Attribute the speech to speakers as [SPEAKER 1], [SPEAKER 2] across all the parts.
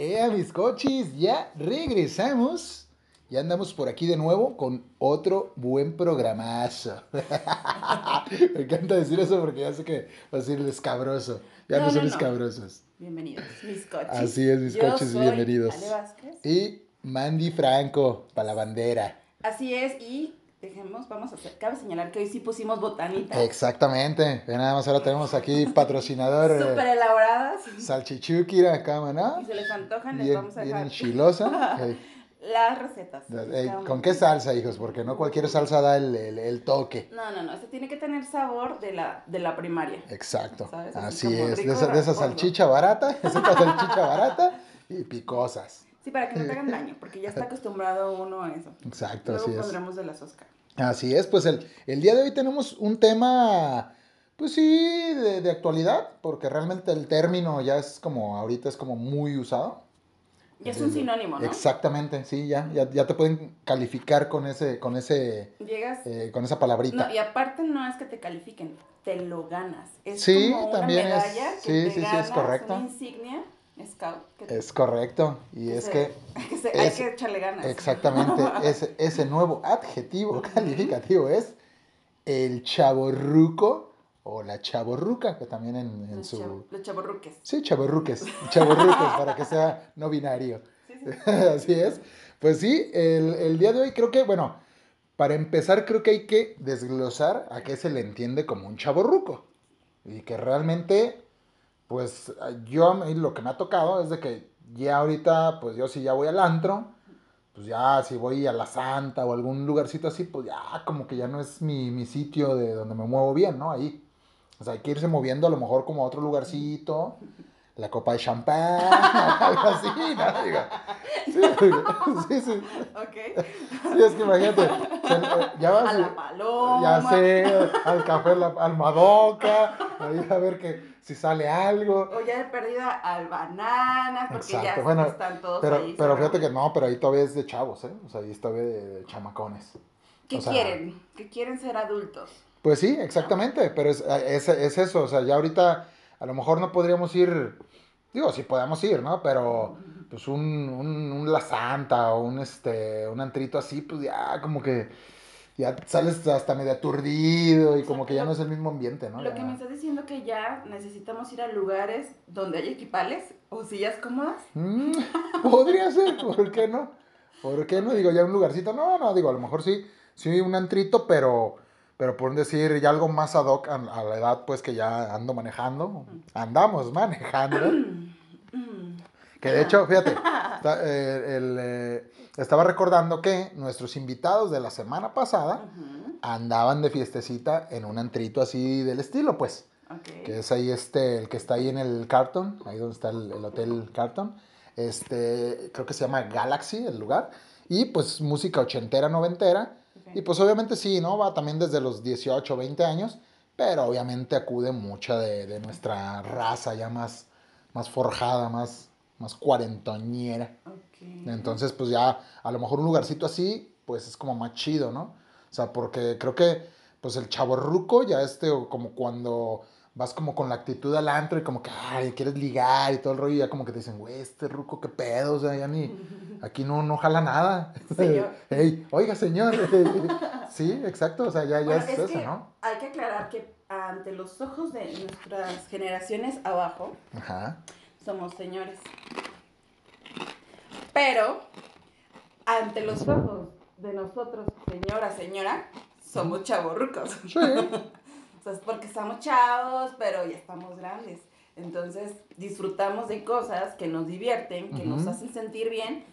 [SPEAKER 1] ¡Eh, mis cochis! Ya regresamos. Ya andamos por aquí de nuevo con otro buen programazo. Me encanta decir eso porque ya sé que va a ser escabroso. Ya no,
[SPEAKER 2] No,
[SPEAKER 1] son
[SPEAKER 2] no, no.
[SPEAKER 1] escabrosos.
[SPEAKER 2] Bienvenidos, mis coches.
[SPEAKER 1] Así es, mis
[SPEAKER 2] Yo
[SPEAKER 1] coches,
[SPEAKER 2] soy
[SPEAKER 1] bienvenidos.
[SPEAKER 2] Ale Vázquez.
[SPEAKER 1] Y Mandy Franco, para la bandera.
[SPEAKER 2] Así es, y dejemos, vamos a hacer, cabe señalar que hoy sí pusimos botanita.
[SPEAKER 1] Exactamente. Nada más ahora tenemos aquí patrocinador eh,
[SPEAKER 2] Súper elaboradas.
[SPEAKER 1] Salchichukira, cama, ¿no?
[SPEAKER 2] Si se les antojan, les
[SPEAKER 1] Bien,
[SPEAKER 2] vamos a
[SPEAKER 1] bien
[SPEAKER 2] dejar
[SPEAKER 1] enchilosa. Ey,
[SPEAKER 2] las recetas.
[SPEAKER 1] ¿Con qué salsa, hijos? Porque no cualquier salsa da el, el- el toque.
[SPEAKER 2] No, no, no, este tiene que tener sabor de la, de la primaria.
[SPEAKER 1] Exacto.
[SPEAKER 2] ¿Sabes? Así
[SPEAKER 1] es. De esa, de esa salchicha barata, esa salchicha barata y picosas.
[SPEAKER 2] Sí, para que no te hagan daño, porque ya está acostumbrado uno a eso.
[SPEAKER 1] Exacto,
[SPEAKER 2] Luego
[SPEAKER 1] así es.
[SPEAKER 2] pondremos de las Oscar.
[SPEAKER 1] Así es, pues el, el día de hoy tenemos un tema, pues sí, de, de actualidad, porque realmente el término ya es como, ahorita es como muy usado.
[SPEAKER 2] Y es un sinónimo, ¿no?
[SPEAKER 1] Exactamente, sí, ya, ya, ya te pueden calificar con ese, con ese,
[SPEAKER 2] Llegas.
[SPEAKER 1] eh, con esa palabrita.
[SPEAKER 2] No, y aparte no es que te califiquen, te lo ganas. Es
[SPEAKER 1] Sí,
[SPEAKER 2] como una
[SPEAKER 1] también es-
[SPEAKER 2] medalla que
[SPEAKER 1] sí,
[SPEAKER 2] te
[SPEAKER 1] sí, sí, es correcto.
[SPEAKER 2] Una insignia scout. Que te-
[SPEAKER 1] Es correcto, y
[SPEAKER 2] que
[SPEAKER 1] es
[SPEAKER 2] se-
[SPEAKER 1] que
[SPEAKER 2] hay que echarle ganas.
[SPEAKER 1] exactamente ese, ese nuevo adjetivo calificativo es el chaborruco o la chaborruca, que también en, en
[SPEAKER 2] Los,
[SPEAKER 1] su...
[SPEAKER 2] chav- los chavorruques.
[SPEAKER 1] Sí, chaborruques, chaborruques, para que sea no binario.
[SPEAKER 2] Sí, sí.
[SPEAKER 1] Así es. Pues sí, el, el día de hoy creo que, bueno, para empezar creo que hay que desglosar a qué se le entiende como un chaborruco. Y que realmente, pues yo a mí lo que me ha tocado es de que ya ahorita, pues yo si ya voy al antro, pues ya si voy a la Santa o algún lugarcito así, pues ya como que ya no es mi, mi sitio de donde me muevo bien, ¿no? Ahí. O sea, hay que irse moviendo a lo mejor como a otro lugarcito, la copa de champán, algo así, ¿no? Digo, sí, sí, sí.
[SPEAKER 2] Ok.
[SPEAKER 1] Sí, es que imagínate, se- ya vas,
[SPEAKER 2] A la paloma.
[SPEAKER 1] ya sé, al café, la, al Madoka, ahí a ver que si sale algo.
[SPEAKER 2] O ya de perdida al bananas, porque ya
[SPEAKER 1] bueno,
[SPEAKER 2] están todos
[SPEAKER 1] Pero,
[SPEAKER 2] ahí.
[SPEAKER 1] pero fíjate que no, pero ahí todavía es de chavos, ¿eh? O sea, ahí todavía de, de chamacones.
[SPEAKER 2] ¿Qué
[SPEAKER 1] o sea,
[SPEAKER 2] quieren? Que quieren ser adultos.
[SPEAKER 1] Pues sí, exactamente, pero es, es, es eso, o sea, ya ahorita a lo mejor no podríamos ir, digo, sí podemos ir, ¿no? Pero pues un, un, un La Santa o un, este, un antrito así, pues ya como que ya sales hasta medio aturdido y como que ya no es el mismo ambiente, ¿no?
[SPEAKER 2] Lo
[SPEAKER 1] Ya-
[SPEAKER 2] que me estás diciendo que ya necesitamos ir a lugares donde hay equipales o sillas cómodas.
[SPEAKER 1] Mm, podría ser, ¿por qué no? ¿Por qué no? Digo, ya un lugarcito, no, no, digo, a lo mejor sí, sí un antrito, pero, pero por decir ya algo más ad hoc a, a la edad, pues que ya ando manejando, andamos manejando,
[SPEAKER 2] Mm.
[SPEAKER 1] que de hecho, fíjate, está- eh, el, eh, estaba recordando que nuestros invitados de la semana pasada andaban de fiestecita en un antrito así del estilo, pues.
[SPEAKER 2] ok.
[SPEAKER 1] que es ahí este, el que está ahí en el Carton, ahí donde está el, el hotel Carton. Este, creo que se llama Galaxy el lugar. Y pues música ochentera, noventera. Y pues obviamente sí, ¿no? Va también desde los 18, 20 años. Pero obviamente acude mucha de, de nuestra raza ya más, más forjada, más, más cuarentoñera.
[SPEAKER 2] Ok.
[SPEAKER 1] Entonces, pues ya a lo mejor un lugarcito así, pues es como más chido, ¿no? O sea, porque creo que, pues el chaborruco ya este, como cuando vas como con la actitud al antro y como que, ay, quieres ligar y todo el rollo, y ya como que te dicen, güey, este ruco, qué pedo, o sea, ya ni, aquí no, no jala nada.
[SPEAKER 2] Señor.
[SPEAKER 1] Ey, oiga, señor. sí, exacto, o sea, ya, ya
[SPEAKER 2] Bueno,
[SPEAKER 1] es,
[SPEAKER 2] es
[SPEAKER 1] eso,
[SPEAKER 2] que
[SPEAKER 1] ¿no?
[SPEAKER 2] hay que aclarar que ante los ojos de nuestras generaciones abajo,
[SPEAKER 1] Ajá.
[SPEAKER 2] somos señores. Pero, ante los ojos de nosotros, señora, señora, somos chavorrucos.
[SPEAKER 1] Sí,
[SPEAKER 2] O sea, es porque estamos chavos, pero ya estamos grandes. Entonces, disfrutamos de cosas que nos divierten, que nos
[SPEAKER 1] Ujú.
[SPEAKER 2] hacen sentir bien,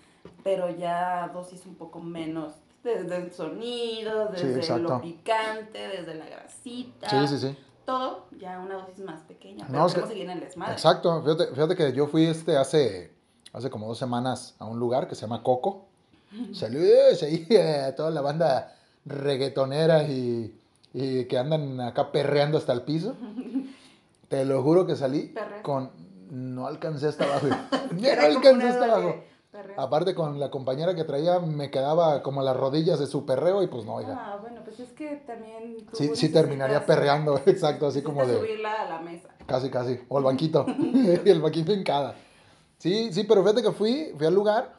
[SPEAKER 2] pero ya dosis un poco menos. Desde el sonido,
[SPEAKER 1] Sí,
[SPEAKER 2] desde
[SPEAKER 1] exacto.
[SPEAKER 2] lo picante, desde la grasita.
[SPEAKER 1] sí, sí, sí.
[SPEAKER 2] Todo ya una dosis más pequeña.
[SPEAKER 1] No,
[SPEAKER 2] Pero
[SPEAKER 1] es que-
[SPEAKER 2] seguir en el desmadre.
[SPEAKER 1] Exacto, fíjate, fíjate que yo fui este hace, hace como dos semanas a un lugar que se llama Coco. Saludos ahí a toda la banda reggaetonera y, y que andan acá perreando hasta el piso. Te lo juro que salí
[SPEAKER 2] Perrea.
[SPEAKER 1] con... No alcancé hasta abajo. No alcancé hasta abajo.
[SPEAKER 2] perreo.
[SPEAKER 1] Aparte con la compañera que traía me quedaba como las rodillas de su perreo y pues no, oiga.
[SPEAKER 2] Ah, bueno, pues es que también.
[SPEAKER 1] Sí, sí terminaría perreando, exacto, así como de...
[SPEAKER 2] subirla a la mesa.
[SPEAKER 1] Casi, casi. O el banquito. el banquito en cada. Sí, sí, pero fíjate que fui, fui al lugar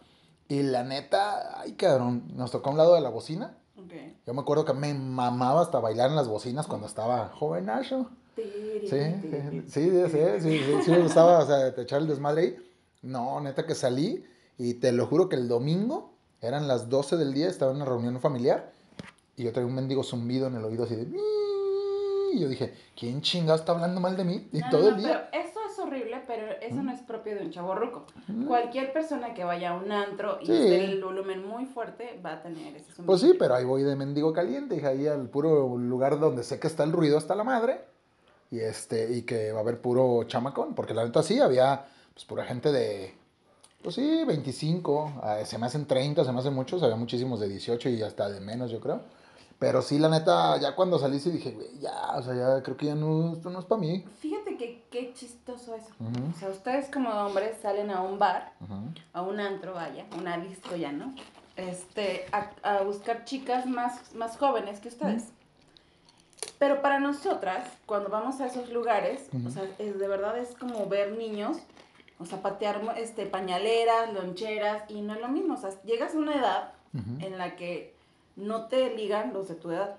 [SPEAKER 1] y la neta, ay cabrón, nos tocó a un lado de la bocina.
[SPEAKER 2] Ok.
[SPEAKER 1] Yo me acuerdo que me mamaba hasta bailar en las bocinas cuando estaba jovenazo. Sí, sí, sí, sí, sí, sí me gustaba, o sea, te echar el desmadre ahí. No, neta que salí y te lo juro que el domingo eran las 12 del día, estaba en una reunión familiar y yo traía un mendigo zumbido en el oído así de... Y yo dije, ¿quién chingado está hablando mal de mí? Y todo el día.
[SPEAKER 2] Eso es horrible, pero eso no es propio de un chavo ruco. Cualquier persona que vaya a un antro y
[SPEAKER 1] Sí.
[SPEAKER 2] esté el volumen muy fuerte va a tener ese sonido.
[SPEAKER 1] Pues sí, pero ahí voy de mendigo caliente, hija, ahí al puro lugar donde sé que está el ruido hasta la madre. Y este, y que va a haber puro chamacón, porque la neta sí, había pues pura gente de, pues sí, 25, ah, se me hacen 30, se me hacen muchos, había muchísimos de 18 y hasta de menos, yo creo. Pero sí, la neta, ya cuando salí sí dije, güey, ya, o sea, ya creo que ya no, esto no es para mí.
[SPEAKER 2] Fíjate que qué chistoso eso. O sea, ustedes como hombres salen a un bar,
[SPEAKER 1] Ujú.
[SPEAKER 2] a un antro, vaya, una disco ya, ¿no? Este, a, a buscar chicas más, más jóvenes que ustedes. Pero para nosotras, cuando vamos a esos lugares, o sea, es, de verdad es como ver niños, o sea, patear este, pañaleras, loncheras, y no es lo mismo. O sea, llegas a una edad en la que no te ligan los de tu edad.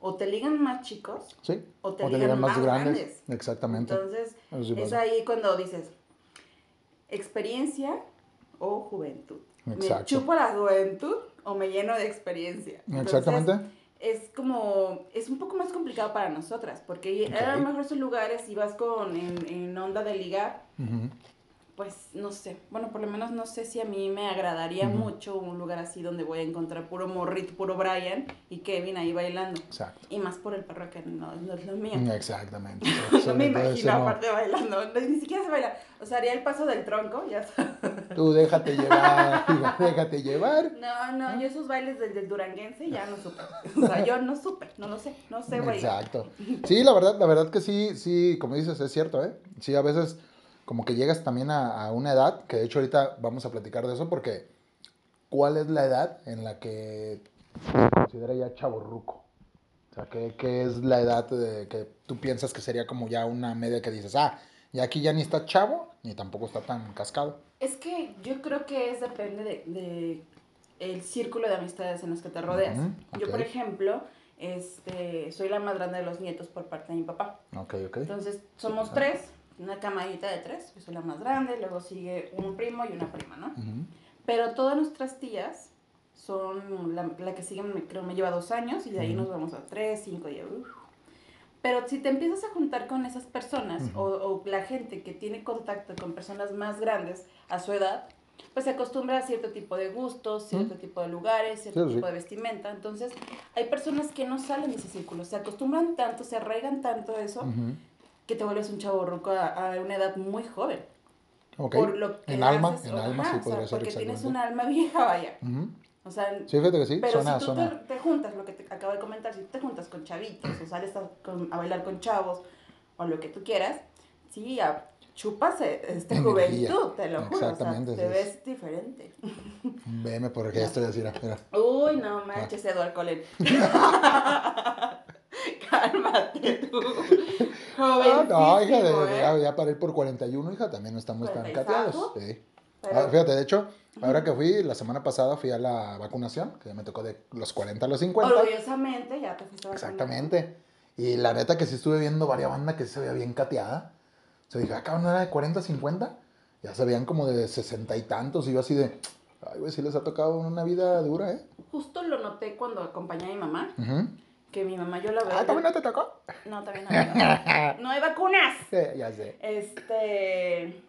[SPEAKER 2] O te ligan más chicos,
[SPEAKER 1] Sí,
[SPEAKER 2] o te ligan más grandes.
[SPEAKER 1] Exactamente.
[SPEAKER 2] Entonces,
[SPEAKER 1] sí
[SPEAKER 2] es ahí cuando dices, experiencia o juventud. ¿Me
[SPEAKER 1] Exacto.
[SPEAKER 2] chupo la juventud o me lleno de experiencia? Entonces,
[SPEAKER 1] Exactamente.
[SPEAKER 2] es como, es un poco más complicado para nosotras, porque
[SPEAKER 1] Ok.
[SPEAKER 2] a lo mejor esos lugares, si vas con, en, en onda de ligar,
[SPEAKER 1] Ujú.
[SPEAKER 2] Pues no sé, bueno, por lo menos no sé si a mí me agradaría mucho un lugar así donde voy a encontrar puro morrito, puro Brian y Kevin ahí bailando.
[SPEAKER 1] Exacto.
[SPEAKER 2] Y más por el perro que no, no es lo mío.
[SPEAKER 1] Exactamente.
[SPEAKER 2] No me imagino
[SPEAKER 1] no.
[SPEAKER 2] aparte bailando, no, ni siquiera se baila. O sea, haría el paso del tronco, ya sabes.
[SPEAKER 1] Tú déjate llevar, déjate llevar.
[SPEAKER 2] No, no, yo esos bailes del, del duranguense ya no supe. O sea, yo no supe, no lo sé, no sé bailar.
[SPEAKER 1] Exacto. Sí, la verdad, la verdad que sí, sí, como dices, es cierto, ¿eh? Sí, a veces como que llegas también a, a una edad, que de hecho ahorita vamos a platicar de eso, porque ¿cuál es la edad en la que se considera ya chaborruco? O sea, ¿qué, qué es la edad de que tú piensas que sería como ya una media que dices, ah, ya aquí ya ni está chavo, ni tampoco está tan cascado?
[SPEAKER 2] Es que yo creo que es depende de, de el círculo de amistades en los que te rodeas. Yo, por ejemplo, este, soy la más grande de los nietos por parte de mi papá.
[SPEAKER 1] Ok, ok.
[SPEAKER 2] Entonces, somos tres, una camadita de tres, yo soy la más grande, luego sigue un primo y una prima, ¿no?
[SPEAKER 1] Ujú.
[SPEAKER 2] Pero todas nuestras tías son, la, la que sigue creo me lleva dos años y de ahí
[SPEAKER 1] Ujú.
[SPEAKER 2] nos vamos a tres, cinco y uf. Pero si te empiezas a juntar con esas personas
[SPEAKER 1] Ujú.
[SPEAKER 2] o, o la gente que tiene contacto con personas más grandes a su edad, pues se acostumbra a cierto tipo de gustos, cierto tipo de lugares, cierto
[SPEAKER 1] Sí, sí.
[SPEAKER 2] tipo de vestimenta. Entonces, hay personas que no salen de ese círculo, se acostumbran tanto, se arraigan tanto a eso,
[SPEAKER 1] Ujú.
[SPEAKER 2] Que te vuelves un chavo ruco a, a una edad muy joven.
[SPEAKER 1] Ok.
[SPEAKER 2] Por lo que
[SPEAKER 1] En alma,
[SPEAKER 2] haces,
[SPEAKER 1] en alma
[SPEAKER 2] ajá,
[SPEAKER 1] sí
[SPEAKER 2] o sea,
[SPEAKER 1] podría ser
[SPEAKER 2] Porque tienes
[SPEAKER 1] exactamente.
[SPEAKER 2] un alma vieja, vaya. O sea,
[SPEAKER 1] Sí, fíjate que sí,
[SPEAKER 2] pero
[SPEAKER 1] suena,
[SPEAKER 2] si tú
[SPEAKER 1] suena.
[SPEAKER 2] te, te juntas, lo que te acabo de comentar, si tú te juntas con chavitos o sales a, con- a bailar con chavos o lo que tú quieras, sí, a, chupas esta
[SPEAKER 1] Energía.
[SPEAKER 2] juventud, te lo juro. O sea,
[SPEAKER 1] Exactamente,
[SPEAKER 2] te ves diferente.
[SPEAKER 1] Veme por qué estoy así, mira, mira.
[SPEAKER 2] Uy, no manches, Eduardo Colén. Cálmate tú.
[SPEAKER 1] Ah, no, hija, de,
[SPEAKER 2] ¿eh?
[SPEAKER 1] ya, ya para ir por 41, hija, también no estamos tan
[SPEAKER 2] 40 y
[SPEAKER 1] cateados. Sí.
[SPEAKER 2] Pero-
[SPEAKER 1] Ah, fíjate, de hecho, ahora que fui, la semana pasada fui a la vacunación, que me tocó de los 40 a los 50.
[SPEAKER 2] Orgullosamente ya te fuiste a.
[SPEAKER 1] Exactamente. Y la neta que sí estuve viendo varias bandas que se veía bien cateada. O sea, dije, ah, cabrón, ¿no era de 40 a 50? Ya se veían como de 60 y tantos. Y yo así de, ay, güey, sí les ha tocado una vida dura, ¿eh?
[SPEAKER 2] Justo lo noté cuando acompañé a mi mamá,
[SPEAKER 1] Ujú.
[SPEAKER 2] Que mi mamá yo la veo.
[SPEAKER 1] Ah, ¿también no te tocó?
[SPEAKER 2] No, también no. No hay vacunas.
[SPEAKER 1] Sí, ya sé.
[SPEAKER 2] Este.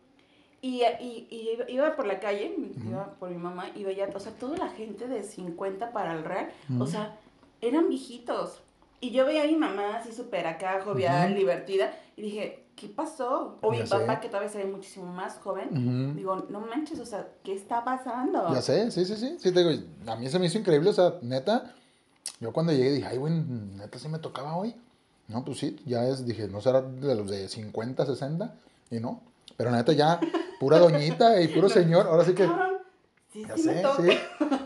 [SPEAKER 2] Y, y, y iba- por la calle, iba por mi mamá, y veía, o sea, toda la gente de 50 para el real, o sea, eran viejitos. Y yo veía a mi mamá así súper acá, jovial, divertida, y dije, ¿qué pasó? O mi
[SPEAKER 1] sé.
[SPEAKER 2] papá, que todavía se ve muchísimo más joven. Digo, no manches, o sea, ¿qué está pasando?
[SPEAKER 1] Ya sé, sí, sí, sí. Sí, te digo, a mí se me hizo increíble, o sea, neta. Yo cuando llegué dije, ay, güey, neta sí me tocaba hoy. No, pues sí, ya es, dije, no será de los de 50, 60, y no. Pero neta ya, pura doñita y puro señor, ahora sí que,
[SPEAKER 2] sí,
[SPEAKER 1] ya
[SPEAKER 2] sí
[SPEAKER 1] sé, sí.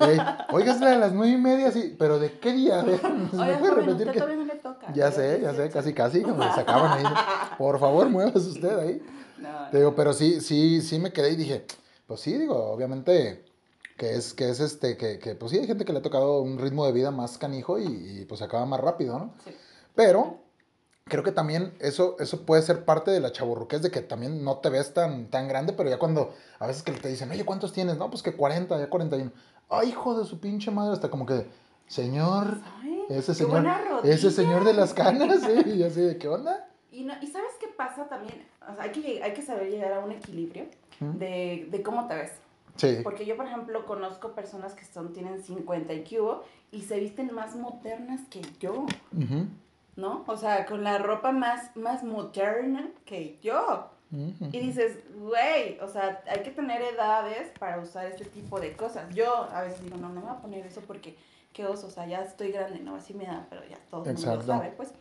[SPEAKER 1] Ey, Oiga, es la de las nueve y media, sí, pero ¿de qué día? A ver, ¿se me
[SPEAKER 2] Oiga,
[SPEAKER 1] puede repetir que...?
[SPEAKER 2] todavía no le toca.
[SPEAKER 1] Ya sé, ya sé, casi, casi, como me sacaban ahí. Por favor, muévase usted ahí.
[SPEAKER 2] No,
[SPEAKER 1] Te digo, pero sí, sí, sí me quedé y dije, pues sí, digo, obviamente que es, que es este, que, que pues sí, hay gente que le ha tocado un ritmo de vida más canijo y, y, pues acaba más rápido, ¿no?
[SPEAKER 2] sí.
[SPEAKER 1] Pero creo que también eso, eso puede ser parte de la chaburruquez de que también no te ves tan, tan grande, pero ya cuando a veces que te dicen, oye, ¿cuántos tienes? No, pues que 40, ya 41. Ay, hijo de su pinche madre, hasta como que, señor,
[SPEAKER 2] Ay,
[SPEAKER 1] ese señor, ese señor de las canas, sí, y así de, ¿qué onda?
[SPEAKER 2] Y, no, y ¿sabes qué pasa también? O sea, hay que, hay que saber llegar a un equilibrio
[SPEAKER 1] ¿Mm?
[SPEAKER 2] de, de cómo te ves.
[SPEAKER 1] Sí,
[SPEAKER 2] Porque yo, por ejemplo, conozco personas que son, tienen 50 y cubo y se visten más modernas que yo, ¿no? O sea, con la ropa más, más moderna que yo. Y dices, güey, o sea, hay que tener edades para usar este tipo de cosas. Yo a veces digo, no, no me voy a poner eso porque qué oso, o sea, ya estoy grande, no, así me da, pero ya todo el mundo sabe, pues.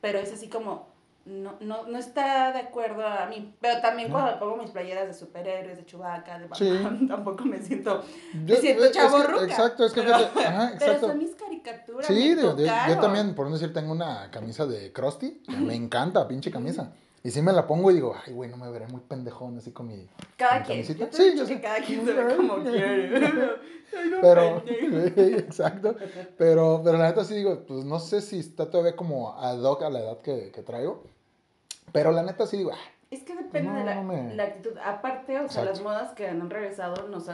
[SPEAKER 2] Pero es así como, no, no, no está de acuerdo a mí. Pero también
[SPEAKER 1] No.
[SPEAKER 2] cuando pongo mis playeras de superhéroes, de Chewbacca, de
[SPEAKER 1] Sí.
[SPEAKER 2] Batman, tampoco me siento...
[SPEAKER 1] Yo-
[SPEAKER 2] Me siento
[SPEAKER 1] es que-
[SPEAKER 2] chavorruca.
[SPEAKER 1] Exacto, es que
[SPEAKER 2] Pero-
[SPEAKER 1] fíjate, ajá,
[SPEAKER 2] Pero
[SPEAKER 1] exacto.
[SPEAKER 2] son mis caricaturas,
[SPEAKER 1] Sí,
[SPEAKER 2] me
[SPEAKER 1] yo, también, por no decir, tengo una camisa de Krusty, me encanta, pinche camisa. Y sí me la pongo y digo, ay, güey, no me veré muy pendejón así con mi...
[SPEAKER 2] Cada
[SPEAKER 1] mi
[SPEAKER 2] quien.
[SPEAKER 1] camisita.
[SPEAKER 2] Yo te
[SPEAKER 1] Sí, yo
[SPEAKER 2] dicho que
[SPEAKER 1] sé.
[SPEAKER 2] cada quien se ve como quiere.
[SPEAKER 1] Pero, exacto. Pero, pero la neta sí digo, pues no sé si está todavía como ad hoc a la edad que, que traigo. Pero la neta sí digo, ah,
[SPEAKER 2] Es que depende
[SPEAKER 1] No,
[SPEAKER 2] de la,
[SPEAKER 1] no me-
[SPEAKER 2] la actitud. Aparte, o sea,
[SPEAKER 1] Exacto.
[SPEAKER 2] las modas que han regresado, no sé.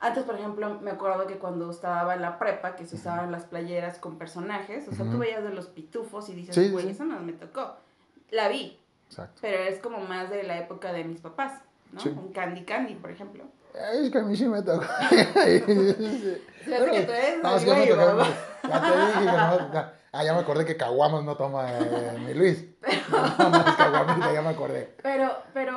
[SPEAKER 2] Antes, por ejemplo, me acuerdo que cuando estaba en la prepa, que se usaban las playeras con personajes, o sea, tú
[SPEAKER 1] Ujú.
[SPEAKER 2] veías de los pitufos y dices,
[SPEAKER 1] Sí, sí,
[SPEAKER 2] güey,
[SPEAKER 1] sí.
[SPEAKER 2] eso no me tocó. La vi,
[SPEAKER 1] exacto.
[SPEAKER 2] pero es como más de la época de mis papás, ¿no?
[SPEAKER 1] Sí.
[SPEAKER 2] Un Candy Candy, por ejemplo.
[SPEAKER 1] Es que a mí sí me tocó.
[SPEAKER 2] Se hace que tú eres
[SPEAKER 1] no, es que me
[SPEAKER 2] güey,
[SPEAKER 1] tocó. Ya te dije que no. ya- Ah, ya me acordé que Caguamas no toma eh, mi Luis. No, no, es Caguamita, ya me acordé.
[SPEAKER 2] Pero, pero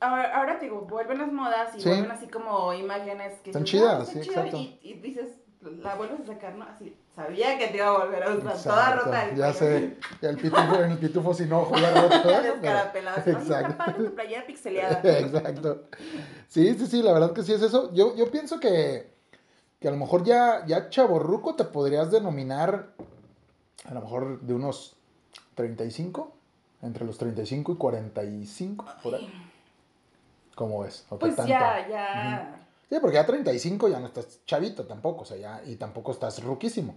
[SPEAKER 2] ahora, ahora te digo, vuelven las modas y
[SPEAKER 1] Sí.
[SPEAKER 2] vuelven así como imágenes que dices,
[SPEAKER 1] chidas,
[SPEAKER 2] "Ah,
[SPEAKER 1] sí,
[SPEAKER 2] chido",
[SPEAKER 1] exacto.
[SPEAKER 2] Y, y dices, la vuelves a sacar, ¿no? Así, sabía que te iba a volver a usar, toda rota.
[SPEAKER 1] Ya sé, el pitufo, el pitufo sin ojo, ya roto. pero-
[SPEAKER 2] "Oye, está
[SPEAKER 1] Exacto.
[SPEAKER 2] tu playera pixeleada.
[SPEAKER 1] Exacto. Sí, sí, sí, la verdad que sí es eso. Yo, yo pienso que, que a lo mejor ya, ya chaborruco te podrías denominar a lo mejor de unos 35, entre los 35 y 45, por ahí. ¿Cómo ves? ¿O qué
[SPEAKER 2] Pues
[SPEAKER 1] tanto?
[SPEAKER 2] ya, ya.
[SPEAKER 1] Sí, porque ya 35 ya no estás chavito tampoco, o sea, ya, y tampoco estás ruquísimo.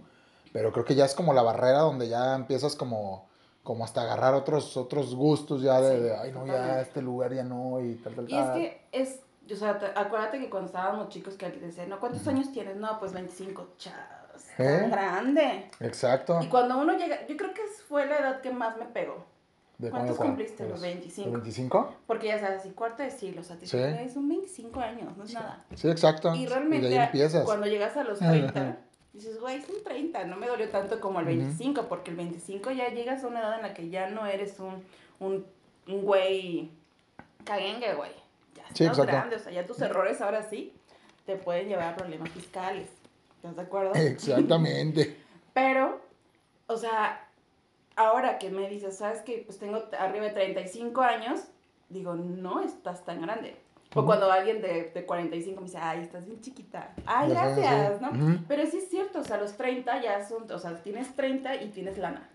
[SPEAKER 1] Pero creo que ya es como la barrera donde ya empiezas como, como hasta agarrar otros, otros gustos ya de,
[SPEAKER 2] Sí,
[SPEAKER 1] de, ay no, ya este lugar ya no, y tal, tal,
[SPEAKER 2] Y es
[SPEAKER 1] tal.
[SPEAKER 2] que es, o sea, te- acuérdate que cuando estábamos chicos que alguien decía, no, ¿cuántos años tienes? No, pues 25,
[SPEAKER 1] ¿Eh?
[SPEAKER 2] tan grande.
[SPEAKER 1] Exacto.
[SPEAKER 2] Y cuando uno llega, yo creo que fue la edad que más me pegó.
[SPEAKER 1] ¿De
[SPEAKER 2] ¿Cuántos cumpliste?
[SPEAKER 1] cuándo?
[SPEAKER 2] Los 25.
[SPEAKER 1] ¿Los 25?
[SPEAKER 2] Porque ya sabes, así cuarto de siglo, o sea, te
[SPEAKER 1] Sí.
[SPEAKER 2] son 25 años, no es nada.
[SPEAKER 1] Sí, exacto.
[SPEAKER 2] Y
[SPEAKER 1] de
[SPEAKER 2] realmente,
[SPEAKER 1] ahí empiezas.
[SPEAKER 2] cuando llegas a los 30, dices, güey, son 30, no me dolió tanto como el
[SPEAKER 1] Ujú.
[SPEAKER 2] 25, porque el 25 ya llegas a una edad en la que ya no eres un, un, un güey caguengue, güey. Ya estás
[SPEAKER 1] Sí, exacto.
[SPEAKER 2] grande, o sea, ya tus errores ahora sí te pueden llevar a problemas fiscales. ¿Estás de acuerdo?
[SPEAKER 1] Exactamente.
[SPEAKER 2] Pero, o sea, ahora que me dices, ¿sabes qué? Pues tengo arriba de 35 años, digo, no estás tan grande. O cuando alguien de, de 45 me dice, ay, estás bien chiquita. Ay, gracias. ¿no?
[SPEAKER 1] Ujú.
[SPEAKER 2] Pero sí es cierto, o sea, los 30 ya son, o sea, tienes 30 y tienes lana.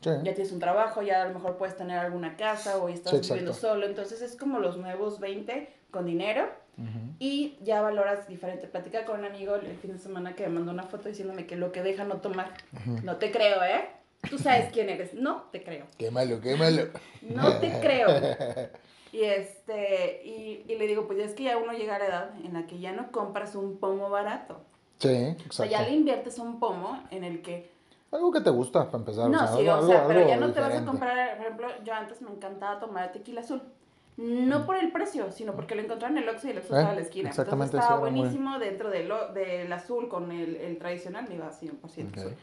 [SPEAKER 1] Sí.
[SPEAKER 2] Ya tienes un trabajo, ya a lo mejor puedes tener alguna casa o estás
[SPEAKER 1] Sí,
[SPEAKER 2] viviendo solo. Entonces es como los nuevos 20 con dinero Y ya valoras diferente. Platica con un amigo el fin de semana que me mandó una foto diciéndome que lo que deja no tomar. No te creo, ¿eh? Tú sabes quién eres. No te creo.
[SPEAKER 1] Qué malo, qué malo.
[SPEAKER 2] No te creo. Y este, y, y le digo, pues es que ya uno llega a la edad en la que ya no compras un pomo barato.
[SPEAKER 1] Sí,
[SPEAKER 2] O sea,
[SPEAKER 1] exacto.
[SPEAKER 2] ya le inviertes un pomo en el que
[SPEAKER 1] Algo que te gusta para empezar.
[SPEAKER 2] no,
[SPEAKER 1] o sea,
[SPEAKER 2] sí,
[SPEAKER 1] algo,
[SPEAKER 2] o sea,
[SPEAKER 1] algo-
[SPEAKER 2] pero ya no te vas a comprar, por ejemplo, yo antes me encantaba tomar tequila azul. No por el precio, sino porque lo encontraba en el Oxxo y el Oxxo
[SPEAKER 1] Eh,
[SPEAKER 2] estaba a la esquina.
[SPEAKER 1] exactamente,
[SPEAKER 2] Entonces estaba
[SPEAKER 1] muy-
[SPEAKER 2] buenísimo dentro del, del azul con el, el tradicional, me iba 100%
[SPEAKER 1] Ok.
[SPEAKER 2] azul.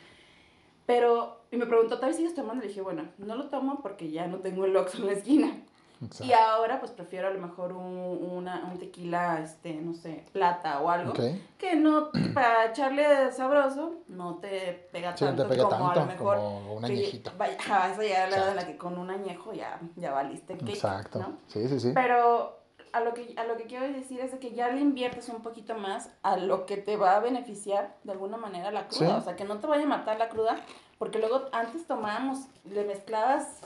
[SPEAKER 2] Pero, y me preguntó, ¿tal vez sigues tomando? Le dije, bueno, no lo tomo porque ya no tengo el Oxxo en la esquina.
[SPEAKER 1] Exacto.
[SPEAKER 2] Y ahora, pues prefiero a lo mejor un, una, un tequila, este, no sé, plata o algo. Que no, para echarle sabroso, no te pega
[SPEAKER 1] Sí, no
[SPEAKER 2] tanto
[SPEAKER 1] te pega
[SPEAKER 2] como a
[SPEAKER 1] tanto
[SPEAKER 2] lo mejor.
[SPEAKER 1] como un añejito.
[SPEAKER 2] Vaya, vas a llegar a la edad en la que con un añejo ya, ya valiste cake,
[SPEAKER 1] Exacto.
[SPEAKER 2] ¿no?
[SPEAKER 1] Sí, sí, sí.
[SPEAKER 2] Pero a lo, que, a lo que quiero decir es de que ya le inviertes un poquito más a lo que te va a beneficiar de alguna manera la cruda.
[SPEAKER 1] Sí.
[SPEAKER 2] O sea, que no te vaya a matar la cruda, porque luego antes tomábamos, le mezclabas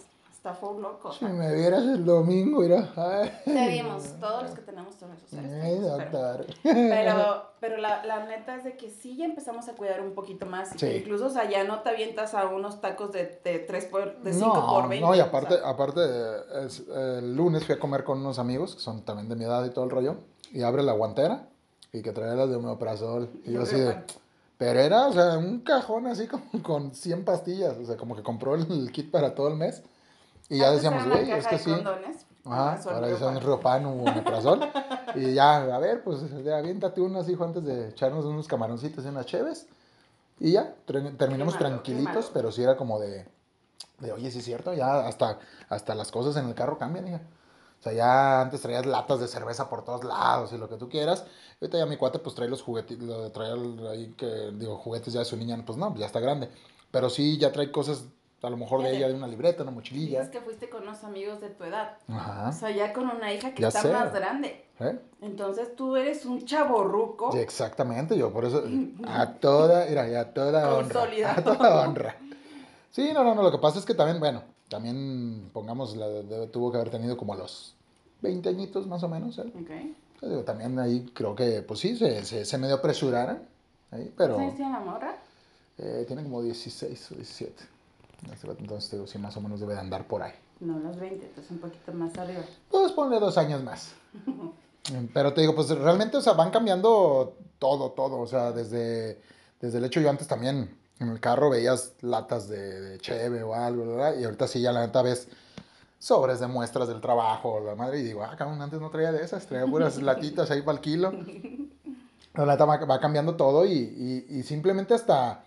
[SPEAKER 2] hasta full loco. o
[SPEAKER 1] Si me vieras el domingo. Ay,
[SPEAKER 2] te vimos, todos los que tenemos
[SPEAKER 1] Ay,
[SPEAKER 2] queridos, pero-. Pero, la, la neta es de que sí ya empezamos a cuidar un poquito más.
[SPEAKER 1] Sí.
[SPEAKER 2] incluso, o sea, ya no te avientas a unos tacos de, de 3 por, de 5
[SPEAKER 1] no,
[SPEAKER 2] por 20.
[SPEAKER 1] no, y
[SPEAKER 2] o
[SPEAKER 1] aparte,
[SPEAKER 2] sea,
[SPEAKER 1] aparte es- el lunes fui a comer con unos amigos que son también de mi edad y todo el rollo, y abre la guantera y que trae las de omeprazol. Y yo así de, pero era, o sea, un cajón así como con 100 pastillas, o sea, como que compró el kit para todo el mes. Y ya
[SPEAKER 2] antes
[SPEAKER 1] decíamos, güey, es que sí.
[SPEAKER 2] condones,
[SPEAKER 1] Ajá, ahora dicen
[SPEAKER 2] Riopan.
[SPEAKER 1] O omeprazol. y ya, a ver, pues aviéntate unas, hijo, antes de echarnos unos camaroncitos y unas cheves. Y ya, terminamos
[SPEAKER 2] malo,
[SPEAKER 1] tranquilitos, pero sí era como de, de, oye, sí es cierto, ya hasta, hasta las cosas en el carro cambian, hija. O sea, ya antes traías latas de cerveza por todos lados y lo que tú quieras. Ahorita ya mi cuate pues trae los juguetes, lo de traer ahí que, digo, juguetes ya de su niña, pues no, ya está grande. Pero sí, ya trae cosas, a lo mejor de ella, de una libreta, una mochililla.
[SPEAKER 2] Dices que fuiste con unos amigos de tu edad.
[SPEAKER 1] Ajá.
[SPEAKER 2] O sea, ya con una hija que
[SPEAKER 1] Ya
[SPEAKER 2] está
[SPEAKER 1] sé.
[SPEAKER 2] más grande.
[SPEAKER 1] ¿Eh?
[SPEAKER 2] Entonces tú eres un chaborruco.
[SPEAKER 1] Sí, exactamente, yo por eso, a toda, mira, a toda honra, a toda honra. Sí, no, no, no, lo que pasa es que también, bueno, también, pongamos, la, de- tuvo que haber tenido como a los 20 añitos más o menos, él.
[SPEAKER 2] Ok.
[SPEAKER 1] Yo digo, también ahí creo que, pues sí, se, se, se medio apresuraron, ahí, pero
[SPEAKER 2] ¿Cuántos años tiene la morra?
[SPEAKER 1] eh, tiene como 16 o 17. Entonces, digo, sí, más o menos debe de andar por ahí.
[SPEAKER 2] No, los 20, entonces un poquito más arriba.
[SPEAKER 1] Pues ponle dos años más. Pero te digo, pues realmente, o sea, van cambiando todo, todo. O sea, desde, desde el hecho, yo antes también en el carro veías latas de, de cheve o algo, ¿verdad? Y ahorita sí, ya la neta ves sobres de muestras del trabajo, la madre, y digo, ah, cabrón, antes no traía de esas, traía puras latitas ahí para el kilo. La neta va, va cambiando todo y, y, y simplemente hasta,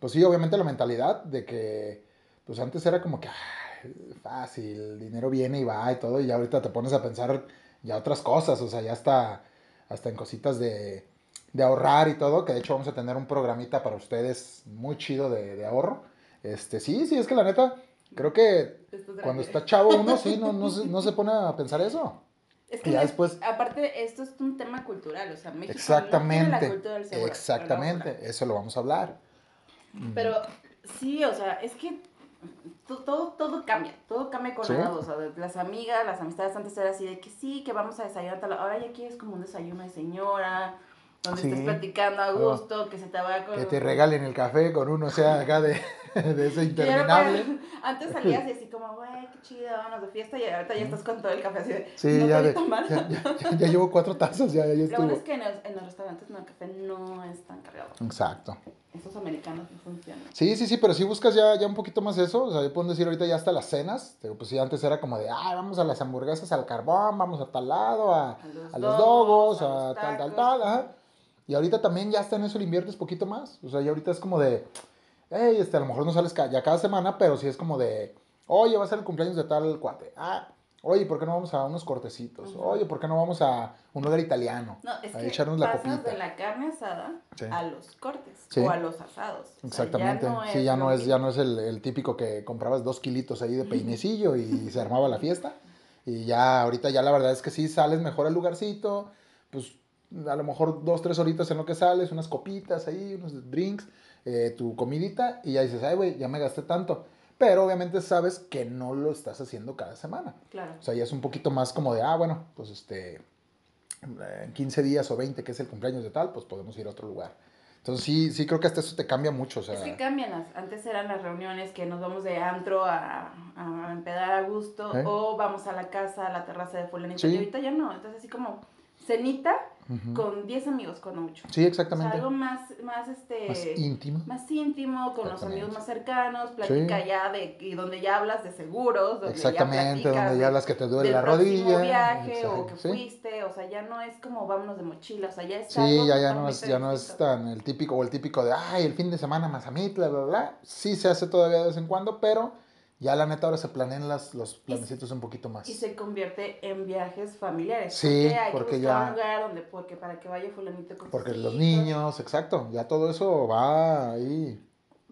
[SPEAKER 1] pues sí, obviamente la mentalidad de que, pues antes era como que, ay, fácil, el dinero viene y va y todo, y ya ahorita te pones a pensar ya otras cosas, o sea, ya hasta, hasta en cositas de, de ahorrar y todo, que de hecho vamos a tener un programita para ustedes muy chido de, de ahorro. Este, sí, sí, es que la neta, creo que cuando está chavo uno, sí, no, no, se, no se pone a pensar eso.
[SPEAKER 2] Es que
[SPEAKER 1] ya después-
[SPEAKER 2] aparte, esto es un tema cultural, o sea, México no tiene
[SPEAKER 1] Exactamente,
[SPEAKER 2] la cultura del seguro.
[SPEAKER 1] exactamente, eso lo vamos a hablar.
[SPEAKER 2] Pero sí, o sea, es que to- todo, todo cambia, todo cambia con
[SPEAKER 1] Sí.
[SPEAKER 2] la edad, o sea, las amigas, las amistades antes era así de que sí, que vamos a desayunar, tal, ahora ya quieres como un desayuno de señora, donde
[SPEAKER 1] Sí.
[SPEAKER 2] estés platicando a gusto, que se te va con...
[SPEAKER 1] Que te regalen el café con uno, o sea, acá de, de ese interminable.
[SPEAKER 2] Antes salías así como, güey, qué chido, vámonos de fiesta, y ahorita ya estás con todo el café así de,
[SPEAKER 1] Sí,
[SPEAKER 2] no
[SPEAKER 1] ya, de, ya, ya- ya llevo cuatro tazas, ya, ya
[SPEAKER 2] Lo bueno
[SPEAKER 1] estuvo.
[SPEAKER 2] es que en los, en los restaurantes no, el café no es tan cargado.
[SPEAKER 1] Exacto.
[SPEAKER 2] Esos americanos no funcionan.
[SPEAKER 1] Sí, sí, sí, pero si buscas ya, ya un poquito más eso, o sea, yo puedo decir ahorita ya hasta las cenas, pues sí, antes era como de, ah, vamos a las hamburguesas al carbón, vamos a tal lado, a,
[SPEAKER 2] A los
[SPEAKER 1] a los
[SPEAKER 2] dogos, a
[SPEAKER 1] tal, tal, tal, ajá. Y ahorita también ya está en eso le inviertes poquito más, o sea, ya ahorita es como de, hey, este, a lo mejor no sales ya cada semana, pero sí es como de, oye, va a ser el cumpleaños de tal cuate, ah, oye, ¿por qué no vamos a unos cortecitos? Oye, ¿por qué no vamos a un lugar italiano?
[SPEAKER 2] No, es
[SPEAKER 1] a
[SPEAKER 2] que
[SPEAKER 1] echarnos la
[SPEAKER 2] pasas
[SPEAKER 1] copita.
[SPEAKER 2] de la carne asada
[SPEAKER 1] Sí.
[SPEAKER 2] a los cortes
[SPEAKER 1] Sí.
[SPEAKER 2] o a los asados. O sea,
[SPEAKER 1] Exactamente.
[SPEAKER 2] ya no
[SPEAKER 1] sí, ya no es, ya no es el, el típico que comprabas dos kilitos ahí de peinecillo y se armaba la fiesta. Y ya, ahorita ya la verdad es que sí sales mejor al lugarcito, pues a lo mejor dos, tres horitas en lo que sales, unas copitas ahí, unos drinks, eh, tu comidita, y ya dices, ay, güey, ya me gasté tanto. Pero obviamente sabes que no lo estás haciendo cada semana.
[SPEAKER 2] Claro.
[SPEAKER 1] O sea, ya es un poquito más como de, ah, bueno, pues este, en 15 días o 20, que es el cumpleaños de tal, pues podemos ir a otro lugar. Entonces sí, sí creo que hasta eso te cambia mucho. O sea,
[SPEAKER 2] Es que cambian las. Antes eran las reuniones que nos vamos de antro a, a empedar a gusto
[SPEAKER 1] ¿Eh?
[SPEAKER 2] o vamos a la casa, a la terraza de fulanito.
[SPEAKER 1] Sí.
[SPEAKER 2] Y ahorita ya no. Entonces así como cenita Con 10 amigos, con mucho.
[SPEAKER 1] Sí,
[SPEAKER 2] O sea,
[SPEAKER 1] exactamente.
[SPEAKER 2] algo más, más, este,
[SPEAKER 1] Más íntimo.
[SPEAKER 2] más íntimo, con los
[SPEAKER 1] Exactamente.
[SPEAKER 2] amigos más cercanos, plática
[SPEAKER 1] Sí.
[SPEAKER 2] ya de, y donde ya hablas de seguros, donde
[SPEAKER 1] Exactamente,
[SPEAKER 2] ya
[SPEAKER 1] donde
[SPEAKER 2] de-
[SPEAKER 1] ya las que te duele la rodilla.
[SPEAKER 2] viaje o que
[SPEAKER 1] sí.
[SPEAKER 2] fuiste, o sea, ya no es como vámonos de mochila, o sea, ya es
[SPEAKER 1] Sí,
[SPEAKER 2] algo
[SPEAKER 1] ya, ya no es, ya no es tan el típico o el típico de, ay, el fin de semana Mazamitla, bla, bla, bla. Sí se hace todavía de vez en cuando, pero ya la neta ahora se planean las, los planecitos un poquito más.
[SPEAKER 2] Y se convierte en viajes familiares.
[SPEAKER 1] Sí,
[SPEAKER 2] porque hay
[SPEAKER 1] porque
[SPEAKER 2] que
[SPEAKER 1] ya-
[SPEAKER 2] un lugar donde, porque para que vaya fulanito con sus
[SPEAKER 1] Porque los
[SPEAKER 2] hijos.
[SPEAKER 1] niños, exacto, ya todo eso va ahí.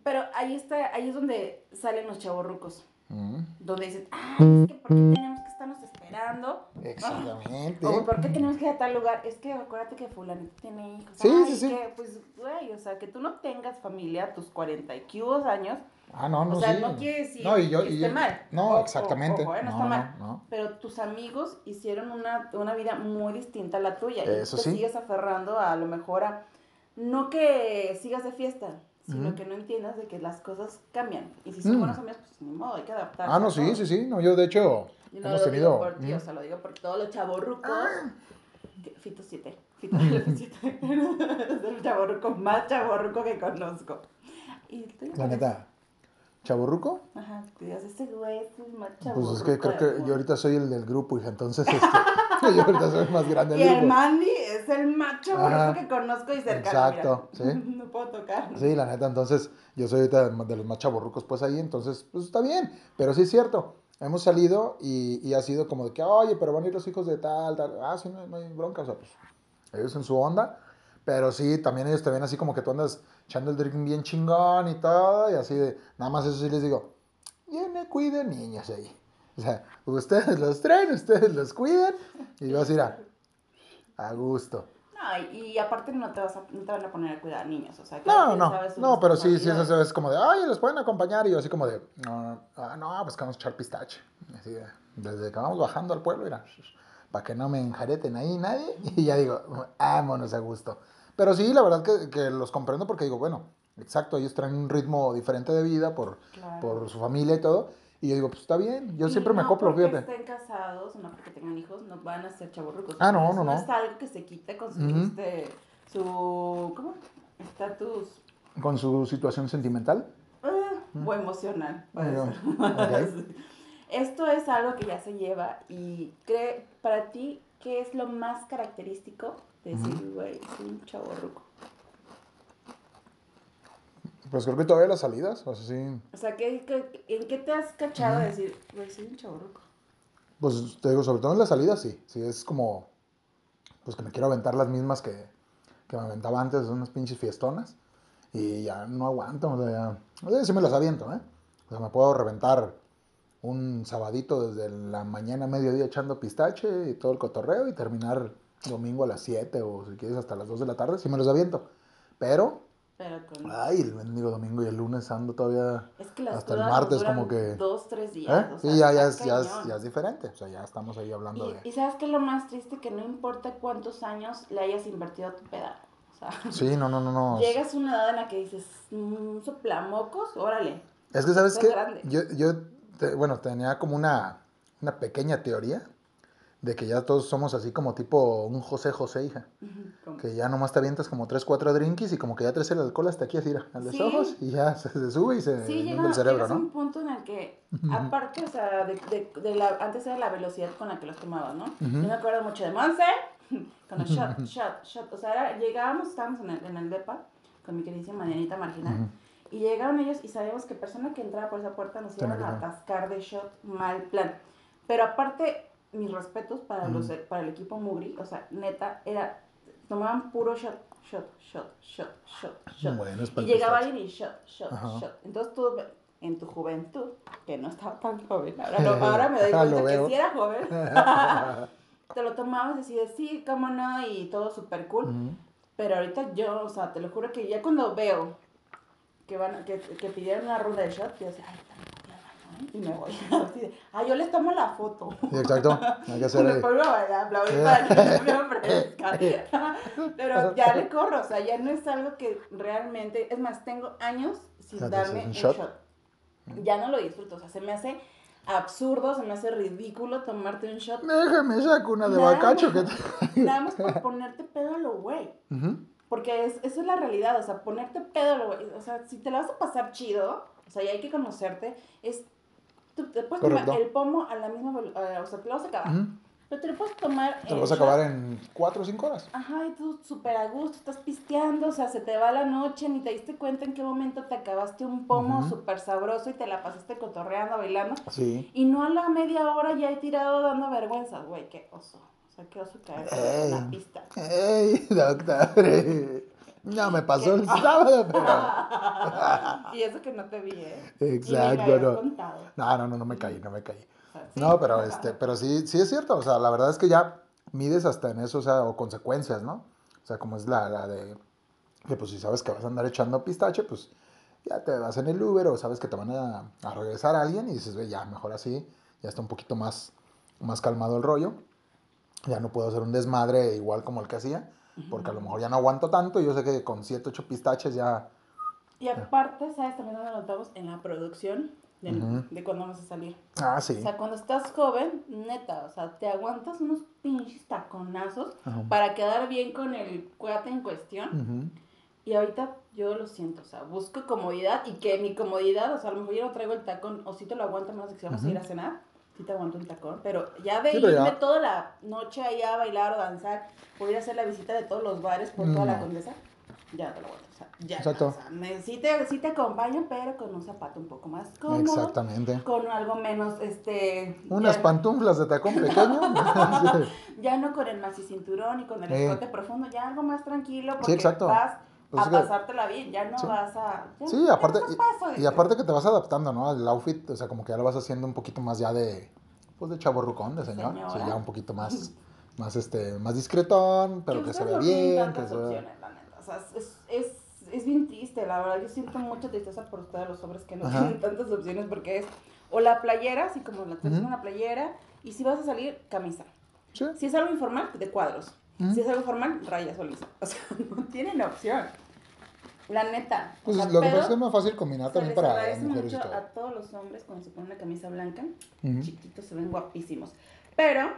[SPEAKER 2] Pero ahí está, ahí es donde salen los chavorrucos.
[SPEAKER 1] Mm,
[SPEAKER 2] Donde dicen, ah, es que ¿por qué tenemos que estarnos esperando?
[SPEAKER 1] Exactamente.
[SPEAKER 2] O ¿por qué tenemos que ir a tal lugar? Es que acuérdate que fulanito tiene hijos.
[SPEAKER 1] Sí,
[SPEAKER 2] Ay,
[SPEAKER 1] sí, sí.
[SPEAKER 2] Que, pues, güey, o sea, que tú no tengas familia a tus 40 y cubos años,
[SPEAKER 1] Ah, no, no,
[SPEAKER 2] o sea,
[SPEAKER 1] sí.
[SPEAKER 2] no quiere decir
[SPEAKER 1] No, y yo-
[SPEAKER 2] que
[SPEAKER 1] y
[SPEAKER 2] esté
[SPEAKER 1] yo-
[SPEAKER 2] mal.
[SPEAKER 1] No,
[SPEAKER 2] O- o-
[SPEAKER 1] exactamente.
[SPEAKER 2] ojo, eh, no,
[SPEAKER 1] no,
[SPEAKER 2] está mal.
[SPEAKER 1] no.
[SPEAKER 2] Pero tus amigos hicieron una, una vida muy distinta a la tuya. y
[SPEAKER 1] Eso
[SPEAKER 2] tú te
[SPEAKER 1] sí.
[SPEAKER 2] sigues aferrando a, lo mejor a. No que sigas de fiesta, sino que no entiendas de que las cosas cambian. Y si son
[SPEAKER 1] Mm.
[SPEAKER 2] buenos amigos, pues ni modo, hay que adaptarse.
[SPEAKER 1] Ah, no,
[SPEAKER 2] a
[SPEAKER 1] sí, sí, sí. No, yo de hecho
[SPEAKER 2] Y no
[SPEAKER 1] hemos
[SPEAKER 2] lo
[SPEAKER 1] tenido.
[SPEAKER 2] digo por ti,
[SPEAKER 1] mm,
[SPEAKER 2] o sea, lo digo por todos los chavorrucos.
[SPEAKER 1] Ah.
[SPEAKER 2] Fito 7. Fito 7. es el chavorruco más chavorruco que conozco. Y
[SPEAKER 1] La neta, ¿chaborruco?
[SPEAKER 2] Ajá, digas, este güey es el más
[SPEAKER 1] Pues
[SPEAKER 2] chavorruco.
[SPEAKER 1] es que creo que
[SPEAKER 2] mundo".
[SPEAKER 1] yo ahorita soy el del grupo, hija. Entonces, este, yo ahorita soy el más grande
[SPEAKER 2] Y
[SPEAKER 1] del
[SPEAKER 2] el
[SPEAKER 1] grupo.
[SPEAKER 2] Mandy es el más chavorruco
[SPEAKER 1] Ajá.
[SPEAKER 2] que conozco y cercano.
[SPEAKER 1] Exacto,
[SPEAKER 2] mira.
[SPEAKER 1] sí.
[SPEAKER 2] No puedo tocar.
[SPEAKER 1] Sí, la neta, entonces yo soy ahorita de los más chaborrucos pues ahí, entonces pues está bien, pero sí es cierto, hemos salido y, y ha sido como de que, oye, pero van a ir los hijos de tal, tal, ah, sí, no, no hay bronca, o sea, pues ellos en su onda, pero sí, también ellos te ven así como que tú andas echando el drink bien chingón y todo, y así de, nada más eso sí les digo, me cuiden niños ahí, o sea, ustedes los traen, ustedes los cuiden, y yo así, a, a gusto.
[SPEAKER 2] No, y, y aparte no te, vas a, no te van a poner a cuidar niños. O sea,
[SPEAKER 1] No,
[SPEAKER 2] quien
[SPEAKER 1] no,
[SPEAKER 2] sabe su
[SPEAKER 1] no, pero sí, sí, eso es como de, ay, los pueden acompañar, y yo así como de, no, ah, no, pues que vamos a echar pistache. Así de, desde que vamos bajando al pueblo, mira, para que no me enjareten ahí nadie, y ya digo, vámonos a gusto. Pero sí, la verdad que, que los comprendo porque digo, bueno, exacto, ellos traen un ritmo diferente de vida por,
[SPEAKER 2] Claro.
[SPEAKER 1] por su familia y todo, y yo digo, pues está bien, yo
[SPEAKER 2] Y
[SPEAKER 1] siempre me
[SPEAKER 2] no
[SPEAKER 1] acoplo,
[SPEAKER 2] porque
[SPEAKER 1] fíjate.
[SPEAKER 2] estén casados, no porque tengan hijos, no van a ser chaburrucos.
[SPEAKER 1] Ah, no, no, no.
[SPEAKER 2] es algo que se quita con su,
[SPEAKER 1] Ujú.
[SPEAKER 2] este, su ¿cómo? Estatus
[SPEAKER 1] Con su situación sentimental.
[SPEAKER 2] ah, o emocional. puede
[SPEAKER 1] Bueno,
[SPEAKER 2] ser.
[SPEAKER 1] ok.
[SPEAKER 2] Esto es algo que ya se lleva y cree, para ti, ¿qué es lo más característico decir, güey, soy un chaborruco?
[SPEAKER 1] Pues creo que todavía las salidas, o sea, sí,
[SPEAKER 2] O sea, ¿qué, qué- en qué te has cachado de decir, güey, soy un chaborruco?
[SPEAKER 1] Pues te digo, sobre todo en la salida, sí. Sí, es como. Pues que me quiero aventar las mismas que, que me aventaba antes, unas pinches fiestonas. Y ya no aguanto, o sea, ya. O sea, sí me las aviento, ¿eh? O sea, me puedo reventar un sabadito desde la mañana a mediodía echando pistache y todo el cotorreo y terminar domingo a las 7 o si quieres hasta las 2 de la tarde, sí me los aviento. Pero,
[SPEAKER 2] Pero con...
[SPEAKER 1] ay, el mendigo domingo y el lunes ando todavía.
[SPEAKER 2] Es que las
[SPEAKER 1] hasta el martes como que-
[SPEAKER 2] Dos, tres días.
[SPEAKER 1] ¿eh?
[SPEAKER 2] o sea,
[SPEAKER 1] Sí, ya, ya, es, ya, es, ya es diferente. O sea, ya estamos ahí hablando
[SPEAKER 2] Y,
[SPEAKER 1] de.
[SPEAKER 2] y sabes qué es lo más triste, que no importa cuántos años le hayas invertido a tu pedal. O sea,
[SPEAKER 1] Sí, no, no, no, no.
[SPEAKER 2] llegas a una edad en la que dices, un soplamocos, órale.
[SPEAKER 1] Es que, ¿sabes
[SPEAKER 2] grande.
[SPEAKER 1] Yo, yo te- bueno, tenía como una, una pequeña teoría de que ya todos somos así como tipo un José José, hija.
[SPEAKER 2] Como-
[SPEAKER 1] Que ya nomás te avientas como tres, cuatro drinkies y como que ya traes el alcohol hasta aquí así, a los
[SPEAKER 2] Sí.
[SPEAKER 1] ojos y ya se, se sube y se
[SPEAKER 2] Sí, llega,
[SPEAKER 1] el cerebro,
[SPEAKER 2] llegas a un
[SPEAKER 1] ¿no?
[SPEAKER 2] punto en el que, aparte, o sea, de, de, de la, antes era la velocidad con la que los tomabas, ¿no? Yo me acuerdo mucho de Monse, con el shot, shot, shot. O sea, era- llegábamos, estábamos en el, en el DEPA, con mi queridísima Marianita Marginal, y llegaron ellos y sabíamos que persona que entraba por esa puerta nos iban a atascar de shot, mal plan. Pero aparte, mis respetos para, los, para el equipo Mugri, o sea, neta, era, tomaban puro shot, shot, shot, shot, shot, shot.
[SPEAKER 1] Bueno,
[SPEAKER 2] y llegaba alguien y shot, shot,
[SPEAKER 1] Ajá.
[SPEAKER 2] shot. Entonces tú, en tu juventud, que no estaba tan joven, ahora, no- ahora me doy cuenta que sí era joven, te lo tomabas y decías, sí, cómo no, y todo súper cool.
[SPEAKER 1] Ujú.
[SPEAKER 2] Pero ahorita yo, o sea, te lo juro que ya cuando veo que van que, que pidieron una ronda de shot, yo decía, ay, tampoco la mano", y me voy. Ah, yo les tomo la foto.
[SPEAKER 1] Sí, exacto. Hay que hacer
[SPEAKER 2] Me
[SPEAKER 1] ahí.
[SPEAKER 2] pongo a bailar, aplaudir para que no me ofrezcan. Pero ya le corro, o sea, ya no es algo que realmente, es más, tengo años sin darme
[SPEAKER 1] un
[SPEAKER 2] shot.
[SPEAKER 1] shot.
[SPEAKER 2] Ya no lo disfruto, o sea, se me hace absurdo, se me hace ridículo tomarte un shot.
[SPEAKER 1] Déjame saco una de bacacho que
[SPEAKER 2] Nada más por ponerte pedo a lo güey. Porque es, eso es la realidad, o sea, ponerte pedo a lo güey. O sea, si te la vas a pasar chido, o sea, y hay que conocerte, es. Tú te puedes tomar el pomo a la misma. o sea, te lo vas a acabar. Pero te lo puedes tomar.
[SPEAKER 1] Te lo vas a acabar en 4 o 5 horas.
[SPEAKER 2] Ajá, y tú súper a gusto, estás pisteando, o sea, se te va la noche, ni te diste cuenta en qué momento te acabaste un pomo súper sabroso y te la pasaste cotorreando, bailando. Sí. Y no a la media hora ya he tirado dando vergüenza, güey, qué oso. O sea, qué oso caer en la pista.
[SPEAKER 1] ¡Ey, doctor! No, me pasó el sábado, pero.
[SPEAKER 2] y eso que no te vi, ¿eh?
[SPEAKER 1] Exacto, no. No, no, no, no me caí, no me caí. No, pero este, pero sí, sí es cierto, o sea, la verdad es que ya mides hasta en eso, o sea, o consecuencias, ¿no? O sea, como es la, la de, que pues si sabes que vas a andar echando pistache, pues ya te vas en el Uber o sabes que te van a, a regresar a alguien y dices, ve, ya, mejor así, ya está un poquito más, más calmado el rollo, ya no puedo hacer un desmadre igual como el que hacía, porque a lo mejor ya no aguanto tanto, yo sé que con 7, 8 pistaches ya...
[SPEAKER 2] Y aparte, ¿sabes? También lo notamos en la producción, de, cuando vamos a salir.
[SPEAKER 1] Ah, sí.
[SPEAKER 2] O sea, cuando estás joven, neta, o sea, te aguantas unos pinches taconazos para quedar bien con el cuate en cuestión. Y ahorita yo lo siento, o sea, busco comodidad y que mi comodidad, o sea, a lo mejor yo no traigo el tacón, o si te lo aguanto más de que vamos a ir a cenar, sí te aguanto un tacón, pero ya de irme toda la noche ahí a bailar o danzar, poder hacer la visita de todos los bares por toda la condesa, ya te lo aguanto. O sea, ya, Exacto. O sea, sí, te, sí te acompaño, pero con un zapato un poco más cómodo. Exactamente. Con algo menos, este...
[SPEAKER 1] Unas pantuflas de tacón pequeño.
[SPEAKER 2] ya no con el maxi cinturón y con el escote profundo, ya algo más tranquilo porque sí, exacto. vas a pasártela bien, ya no vas a...
[SPEAKER 1] sí, aparte, y, aparte que te vas adaptando, ¿no? Al outfit, o sea, como que ya lo vas haciendo un poquito más ya de, pues de chaborrucón, de señor. O sea, ya un poquito más, más, este, más discretón, pero que se ve bien, que se ve...
[SPEAKER 2] O sea, es, es es bien triste, la verdad. Yo siento mucha tristeza por ustedes, los hombres que no tienen tantas opciones, porque es o la playera, así como la traes una playera, y si vas a salir, camisa. Si es algo informal, de cuadros. Si es algo formal, rayas o lisa. O sea, no tienen opción. La neta.
[SPEAKER 1] Pues lo que pasa es que es más fácil combinar también para mujeres
[SPEAKER 2] mucho y todo. a todos los hombres cuando se ponen una camisa blanca, chiquitos, se ven guapísimos. Pero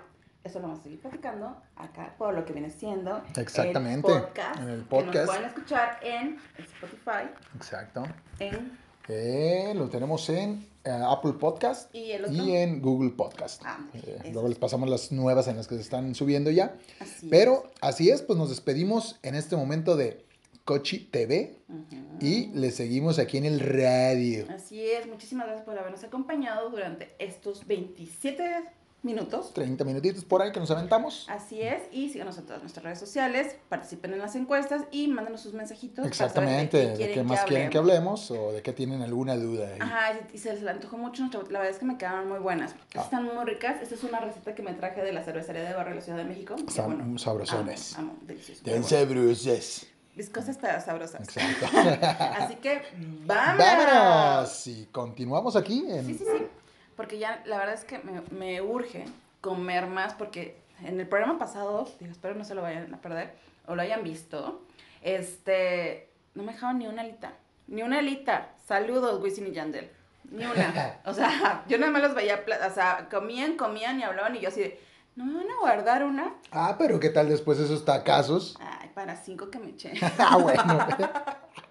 [SPEAKER 2] eso lo vamos a seguir platicando acá por lo que viene siendo
[SPEAKER 1] Exactamente.
[SPEAKER 2] el podcast. En el podcast. Que nos pueden escuchar en Spotify.
[SPEAKER 1] Exacto.
[SPEAKER 2] En.
[SPEAKER 1] Eh, lo tenemos en eh, Apple Podcast
[SPEAKER 2] ¿Y,
[SPEAKER 1] en Google Podcast. Ah, eh, luego les pasamos las nuevas en las que se están subiendo ya. Así Pero así es, pues nos despedimos en este momento de Cochi TV y le seguimos aquí en el radio.
[SPEAKER 2] Así es, muchísimas gracias por habernos acompañado durante estos 27 minutos.
[SPEAKER 1] 30 minutitos por ahí que nos aventamos.
[SPEAKER 2] Así es, y síganos en todas nuestras redes sociales, participen en las encuestas y mándenos sus mensajitos.
[SPEAKER 1] Exactamente, de qué, más quieren que hablemos o de qué tienen alguna duda.
[SPEAKER 2] Ajá, y se les antojó mucho, la verdad es que me quedaron muy buenas. Ah. Están muy ricas, esta es una receta que me traje de la cervecería de Barrio de la Ciudad de México.
[SPEAKER 1] Son bueno, sabrosones.
[SPEAKER 2] Amo, amo deliciosos. Viscosas pero sabrosas.
[SPEAKER 1] Exacto.
[SPEAKER 2] Así que, ¡vámonos!
[SPEAKER 1] ¡Vámonos! Y continuamos aquí en...
[SPEAKER 2] Sí, sí, sí porque ya la verdad es que me, me urge comer más porque en el programa pasado, digo, espero no se lo vayan a perder o lo hayan visto, este, no me dejaron ni una alita, ni una alita. Saludos, Wisin y Yandel. Ni una. O sea, yo nada más los veía, o sea, comían, comían y hablaban y yo así de, ¿no me van a guardar una?
[SPEAKER 1] Ah, pero ¿qué tal después esos tacazos?
[SPEAKER 2] Ay, para cinco que me eché.
[SPEAKER 1] ah, bueno.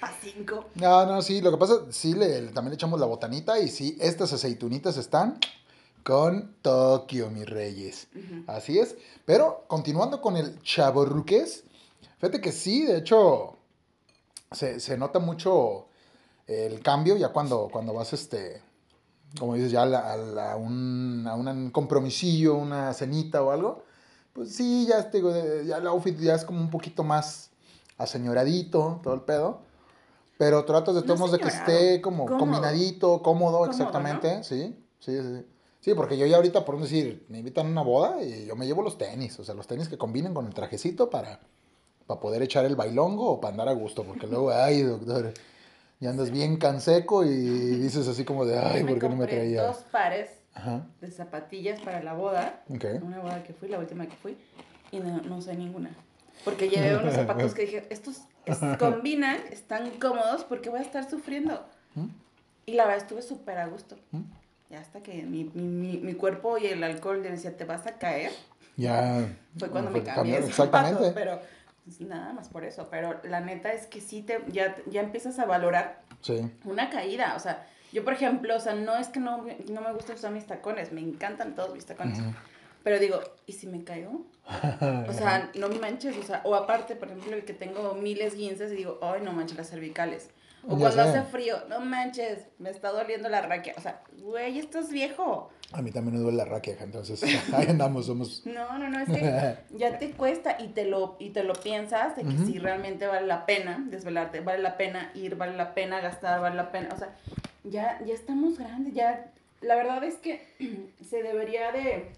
[SPEAKER 2] Para cinco.
[SPEAKER 1] No, no, sí, lo que pasa, sí, le, también le echamos la botanita y sí, estas aceitunitas están con Tokio, mis reyes. Así es. Pero continuando con el chaborruques, fíjate que sí, de hecho, se, nota mucho el cambio ya cuando, cuando vas, este, como dices, ya a, un, a un compromisillo, una cenita o algo. Pues sí, ya, este, ya el outfit ya es como un poquito más aseñoradito, todo el pedo. Pero tratas de todos de que esté como combinadito, cómodo, exactamente. Sí, sí, sí. Sí, porque yo ya ahorita, por decir, me invitan a una boda y yo me llevo los tenis. O sea, los tenis que combinen con el trajecito para, para poder echar el bailongo o para andar a gusto. Porque luego, ay, doctor, ya andas bien canseco y dices así como de, ay, ¿por qué no me traía?
[SPEAKER 2] dos pares de zapatillas para la boda. Una boda que fui, la última que fui, y no, no usé ninguna. Porque llevé unos zapatos que dije, estos combinan, están cómodos porque voy a estar sufriendo. ¿Mm? Y la verdad estuve súper a gusto. ¿Mm? ya hasta que mi, mi, mi, cuerpo y el alcohol le decía, te vas a caer.
[SPEAKER 1] Ya.
[SPEAKER 2] Fue cuando me cambié. Exactamente. pero pues, nada más por eso. Pero la neta es que sí te, ya, ya empiezas a valorar una caída. O sea, yo por ejemplo, o sea, no es que no, no me gusta usar mis tacones, me encantan todos mis tacones. Pero digo, ¿y si me caigo? o sea, no manches, o sea, o aparte, por ejemplo, que tengo miles guinces y digo, ay, no manches las cervicales. O cuando hace frío, no manches, me está doliendo la raquia. O sea, güey, estás viejo.
[SPEAKER 1] A mí también me duele la raquia, entonces ahí andamos, somos...
[SPEAKER 2] No, no, no, es que ya te cuesta y te lo, y te lo piensas de que si realmente vale la pena desvelarte, vale la pena ir, vale la pena gastar, vale la pena, o sea, ya, ya estamos grandes, ya, la verdad es que se debería de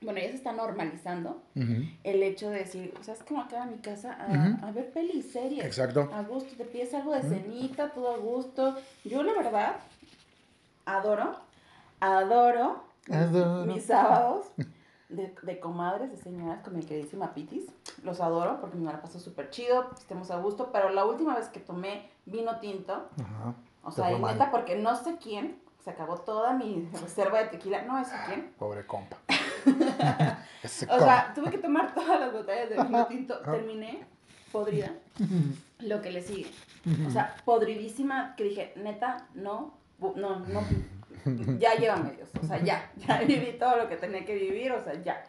[SPEAKER 2] bueno, ya se está normalizando el hecho de decir, o sea, es como acá en mi casa a, ver peli series.
[SPEAKER 1] Exacto.
[SPEAKER 2] A gusto, te pides algo de cenita, todo a gusto. Yo, la verdad, adoro, adoro, mis sábados de, de, comadres, de señoras con mi queridísima Pitis. Los adoro porque me la paso súper chido, estemos a gusto. Pero la última vez que tomé vino tinto, o sea, y neta, porque no sé quién, se acabó toda mi reserva de tequila, no sé quién.
[SPEAKER 1] Pobre compa.
[SPEAKER 2] O sea, tuve que tomar todas las botellas de vino tinto. Terminé podrida. Lo que le sigue. O sea, podridísima, que dije, neta, no, no, no. Ya lleva medios. O sea, ya. Ya viví todo lo que tenía que vivir, o sea, ya.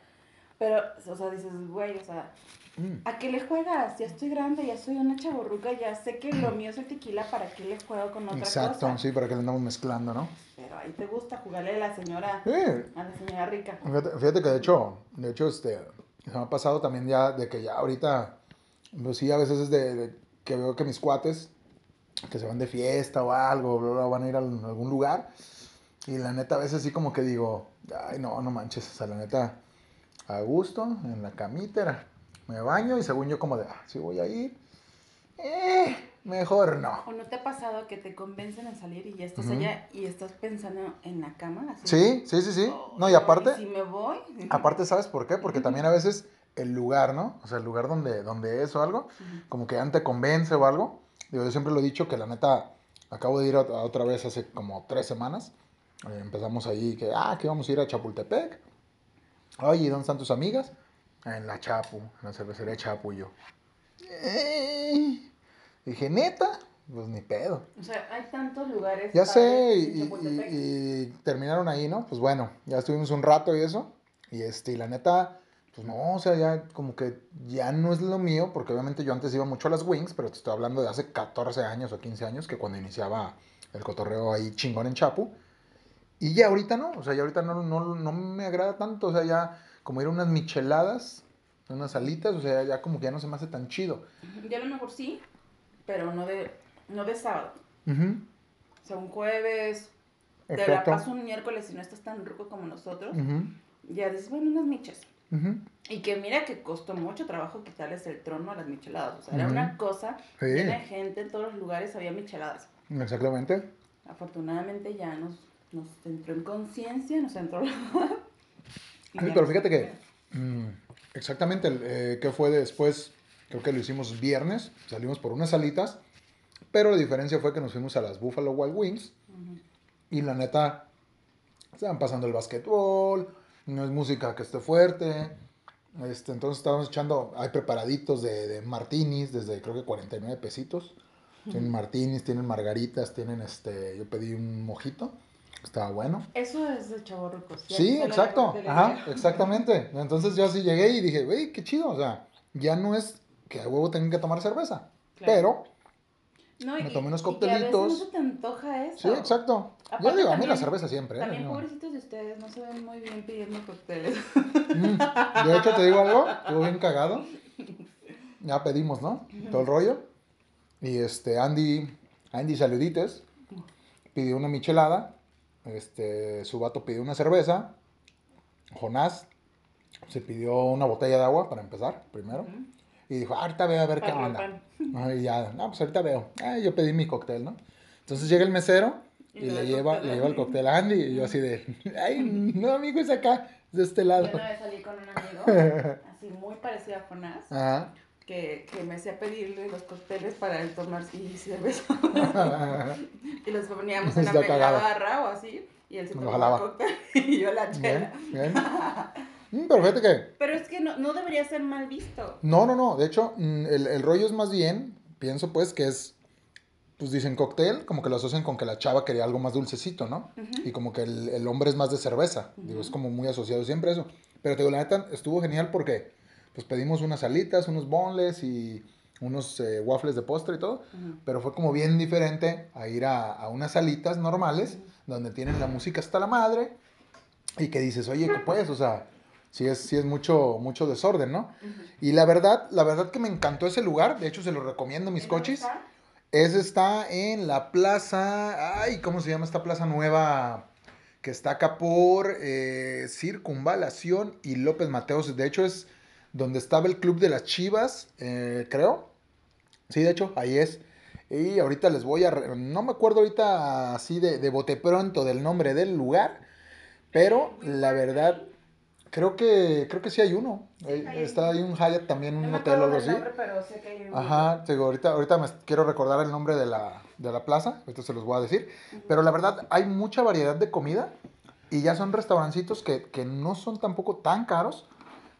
[SPEAKER 2] Pero, o sea, dices, güey, o sea, Mm. ¿A qué le juegas? Ya estoy grande, ya soy una chaborruca, ya sé que lo mío es el tequila, ¿para qué le juego con otra
[SPEAKER 1] Exacto,
[SPEAKER 2] cosa?
[SPEAKER 1] sí, para que le andamos mezclando, ¿no?
[SPEAKER 2] Pero ahí te gusta jugarle a la señora, a la señora rica.
[SPEAKER 1] Fíjate, que de hecho, de hecho, este, se me ha pasado también ya de que ya ahorita, pues sí, a veces es de, que veo que mis cuates, que se van de fiesta o algo, van a ir a algún lugar, y la neta a veces sí como que digo, ay, no, no manches, o sea, la neta, a gusto, en la camita, me baño y según yo como de, ah, si voy a ir, eh, mejor no.
[SPEAKER 2] ¿O no te ha pasado que te convencen a salir y ya estás allá y estás pensando en la cama?
[SPEAKER 1] sí, sí, sí, sí. no, y aparte...
[SPEAKER 2] si me voy?
[SPEAKER 1] Aparte, ¿sabes por qué? Porque también a veces el lugar, ¿no? O sea, el lugar donde, donde es o algo, como que ya te convence o algo. Digo, yo siempre lo he dicho que la neta, acabo de ir otra vez hace como tres semanas. Eh, empezamos ahí que, ah, que vamos a ir a Chapultepec. Oye, ¿dónde están tus amigas? en la Chapu, en la cervecería Chapu y yo. Eh, dije, neta, pues ni pedo.
[SPEAKER 2] O sea, hay tantos lugares.
[SPEAKER 1] Ya sé, y, terminaron ahí, ¿no? Pues bueno, ya estuvimos un rato y eso. Y este, y la neta, pues no, o sea, ya como que ya no es lo mío, porque obviamente yo antes iba mucho a las Wings, pero te estoy hablando de hace 14 años o 15 años, que cuando iniciaba el cotorreo ahí chingón en Chapu. Y ya ahorita no, o sea, ya ahorita no, no, no me agrada tanto, o sea, ya como ir a unas micheladas, unas alitas, o sea, ya como que ya no se me hace tan chido.
[SPEAKER 2] Ya a lo mejor sí, pero no de, no de sábado. O sea, un jueves, te la paso un miércoles y no estás tan rico como nosotros. Ya dices, bueno, unas michas. Y que mira que costó mucho trabajo quitarles el trono a las micheladas. O sea, era una cosa, sí. gente en todos los lugares había micheladas.
[SPEAKER 1] Exactamente.
[SPEAKER 2] Afortunadamente ya nos, nos entró en conciencia, nos entró
[SPEAKER 1] pero fíjate que, mm, exactamente, eh, ¿qué fue después? Creo que lo hicimos viernes, salimos por unas salitas, pero la diferencia fue que nos fuimos a las Buffalo Wild Wings y la neta, estaban pasando el basquetbol, no es música que esté fuerte, este, entonces estábamos echando, hay preparaditos de, de martinis desde creo que 49 pesitos. Tienen martinis, tienen margaritas, tienen este, yo pedí un mojito. Estaba bueno.
[SPEAKER 2] Eso es de chavorrucos.
[SPEAKER 1] Sí, exacto. Ajá, exactamente. Entonces yo así llegué y dije, güey, qué chido. O sea, ya no es que a huevo tengan que tomar cerveza. Pero me tomé unos coctelitos.
[SPEAKER 2] no se te antoja eso.
[SPEAKER 1] Sí, exacto. yo digo, a mí la cerveza siempre.
[SPEAKER 2] ¿eh? También, pobrecitos de ustedes, no se ven muy bien pidiendo cócteles.
[SPEAKER 1] Mm, de hecho, te digo algo, estuvo bien cagado. Ya pedimos, ¿no? Todo el rollo. Y este, Andy, Andy Saludites, pidió una michelada este, su vato pidió una cerveza. Jonás se pidió una botella de agua para empezar, primero. Y dijo, ahorita veo a ver qué onda. y ya, no, pues ahorita veo. yo pedí mi cóctel, ¿no? Entonces llega el mesero y, le, lleva, le lleva el cóctel a Andy. Y yo así de, ay, no, amigo, es acá, de este lado.
[SPEAKER 2] Yo una vez salí con un amigo, así muy parecido a Jonás. Que, que me hacía pedirle los cócteles para él tomar y cerveza. y los poníamos en la, barra o así, y él se tomaba el cóctel y yo la chela. Bien,
[SPEAKER 1] mm, pero fíjate que...
[SPEAKER 2] Pero es que no, no, debería ser mal visto.
[SPEAKER 1] No, no, no. De hecho, mm, el, el rollo es más bien, pienso pues, que es pues dicen cóctel, como que lo asocian con que la chava quería algo más dulcecito, ¿no? Y como que el, el, hombre es más de cerveza. Digo, es como muy asociado siempre eso. Pero te digo, la neta, estuvo genial porque pues pedimos unas alitas, unos bonles y unos eh, waffles de postre y todo. Pero fue como bien diferente a ir a, a unas salitas normales, donde tienen la música hasta la madre. Y que dices, oye, ¿qué puedes? O sea, sí es, sí es mucho, mucho desorden, ¿no? Y la verdad, la verdad que me encantó ese lugar. De hecho, se lo recomiendo a mis coches. Ese está en la plaza. Ay, ¿cómo se llama esta plaza nueva? Que está acá por eh, Circunvalación y López Mateos. De hecho, es donde estaba el Club de las Chivas, eh, creo. Sí, de hecho, ahí es. Y ahorita les voy a. No me acuerdo ahorita así de, de bote pronto del nombre del lugar. Pero la verdad, Creo que, creo que sí hay uno. está ahí un Hyatt también, un hotel o algo así. pero sé que hay Ajá, digo, ahorita, ahorita me quiero recordar el nombre de la, de la plaza, esto se los voy a decir. Pero la verdad, hay mucha variedad de comida y ya son restaurancitos que, que no son tampoco tan caros,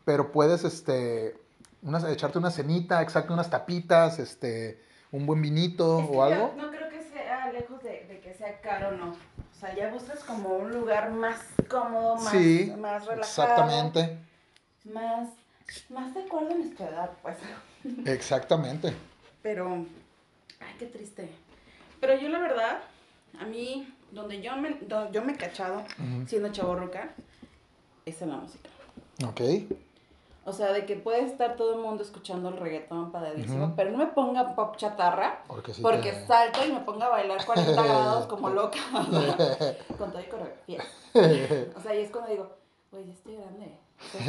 [SPEAKER 1] pero puedes este, unas, echarte una cenita, exacto, unas tapitas, este, un buen vinito o algo.
[SPEAKER 2] no creo que sea lejos de, de que sea caro, no. O sea, ya buscas como un lugar más cómodo, más, más relajado. Exactamente. Más, más de acuerdo a nuestra edad, pues.
[SPEAKER 1] Exactamente.
[SPEAKER 2] Pero, ay, qué triste. Pero yo la verdad, a mí, donde yo me, yo me he cachado siendo chaborroca, es en la música. Ok. O sea, de que puede estar todo el mundo escuchando el reggaetón padrísimo, pero no me ponga pop chatarra, porque, salto y me ponga a bailar 40 grados como loca, con toda coreografía. O sea, y es cuando digo, oye, estoy grande.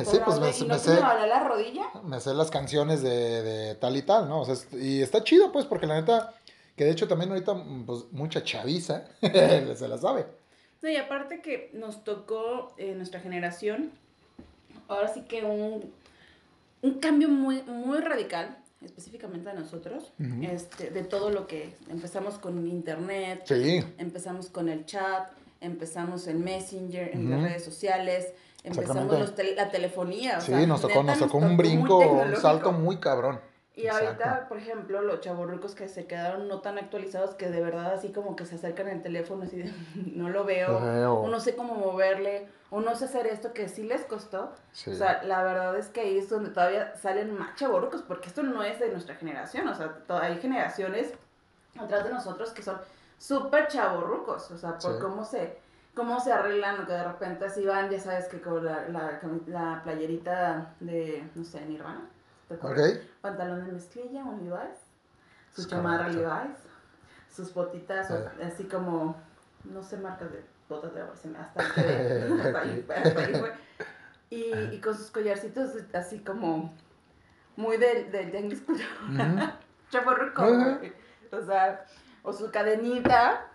[SPEAKER 2] sí, pues me,
[SPEAKER 1] me, sé, la rodilla. Me sé las canciones de, de tal y tal, ¿no? O sea, y está chido, pues, porque la neta, que de hecho también ahorita, pues, mucha chaviza se la sabe.
[SPEAKER 2] Sí, y aparte que nos tocó eh, nuestra generación, ahora sí que un un cambio muy, muy radical, específicamente a nosotros, este, de todo lo que empezamos con internet, empezamos con el chat, empezamos en Messenger, en las redes sociales, empezamos la telefonía.
[SPEAKER 1] sí, nos tocó, nos tocó un brinco, un salto muy cabrón.
[SPEAKER 2] Y ahorita, por ejemplo, los chavorrucos que se quedaron no tan actualizados, que de verdad así como que se acercan al teléfono, así de, no lo veo, o no sé cómo moverle, o no sé hacer esto que sí les costó. O sea, la verdad es que ahí es donde todavía salen más chavorrucos, porque esto no es de nuestra generación, o sea, hay generaciones atrás de nosotros que son súper chavorrucos, o sea, por cómo se cómo se arreglan, que de repente así van, ya sabes que con la, la, la playerita de, no sé, Nirvana Okay. Pantalón de mezclilla, un Levi's. Su chamarra Levi's. Sus botitas, así como, no sé marcas de botas de hasta, hasta ahí, hasta ahí fue. Y, y, con sus collarcitos así como muy del de, de English Chaporruco, O sea, o su cadenita.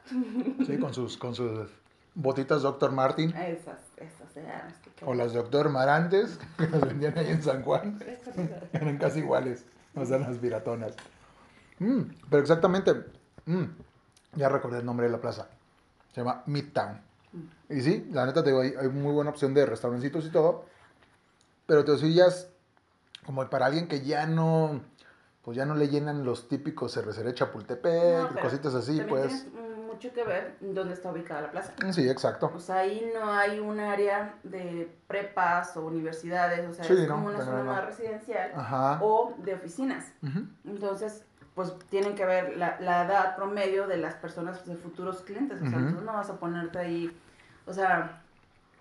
[SPEAKER 1] Sí, con sus, con sus botitas Dr. Martin.
[SPEAKER 2] Esas eran.
[SPEAKER 1] O las Dr. Marantes, que las vendían ahí en San Juan. Eran casi iguales. O sea, las piratonas. Mm, pero exactamente, mm, ya recordé el nombre de la plaza. Se llama Midtown. Y sí, la neta te digo, hay, hay muy buena opción de restaurancitos y todo. Pero te decías, como para alguien que ya no, pues ya no le llenan los típicos cervecería Chapultepec, cositas así, pues
[SPEAKER 2] mucho que ver dónde está ubicada la plaza.
[SPEAKER 1] Sí, exacto.
[SPEAKER 2] O sea, ahí no hay un área de prepas o universidades, o sea, es como una zona más residencial o de oficinas. Entonces, pues tienen que ver la, la, edad promedio de las personas de futuros clientes. O sea, tú no vas a ponerte ahí, o sea,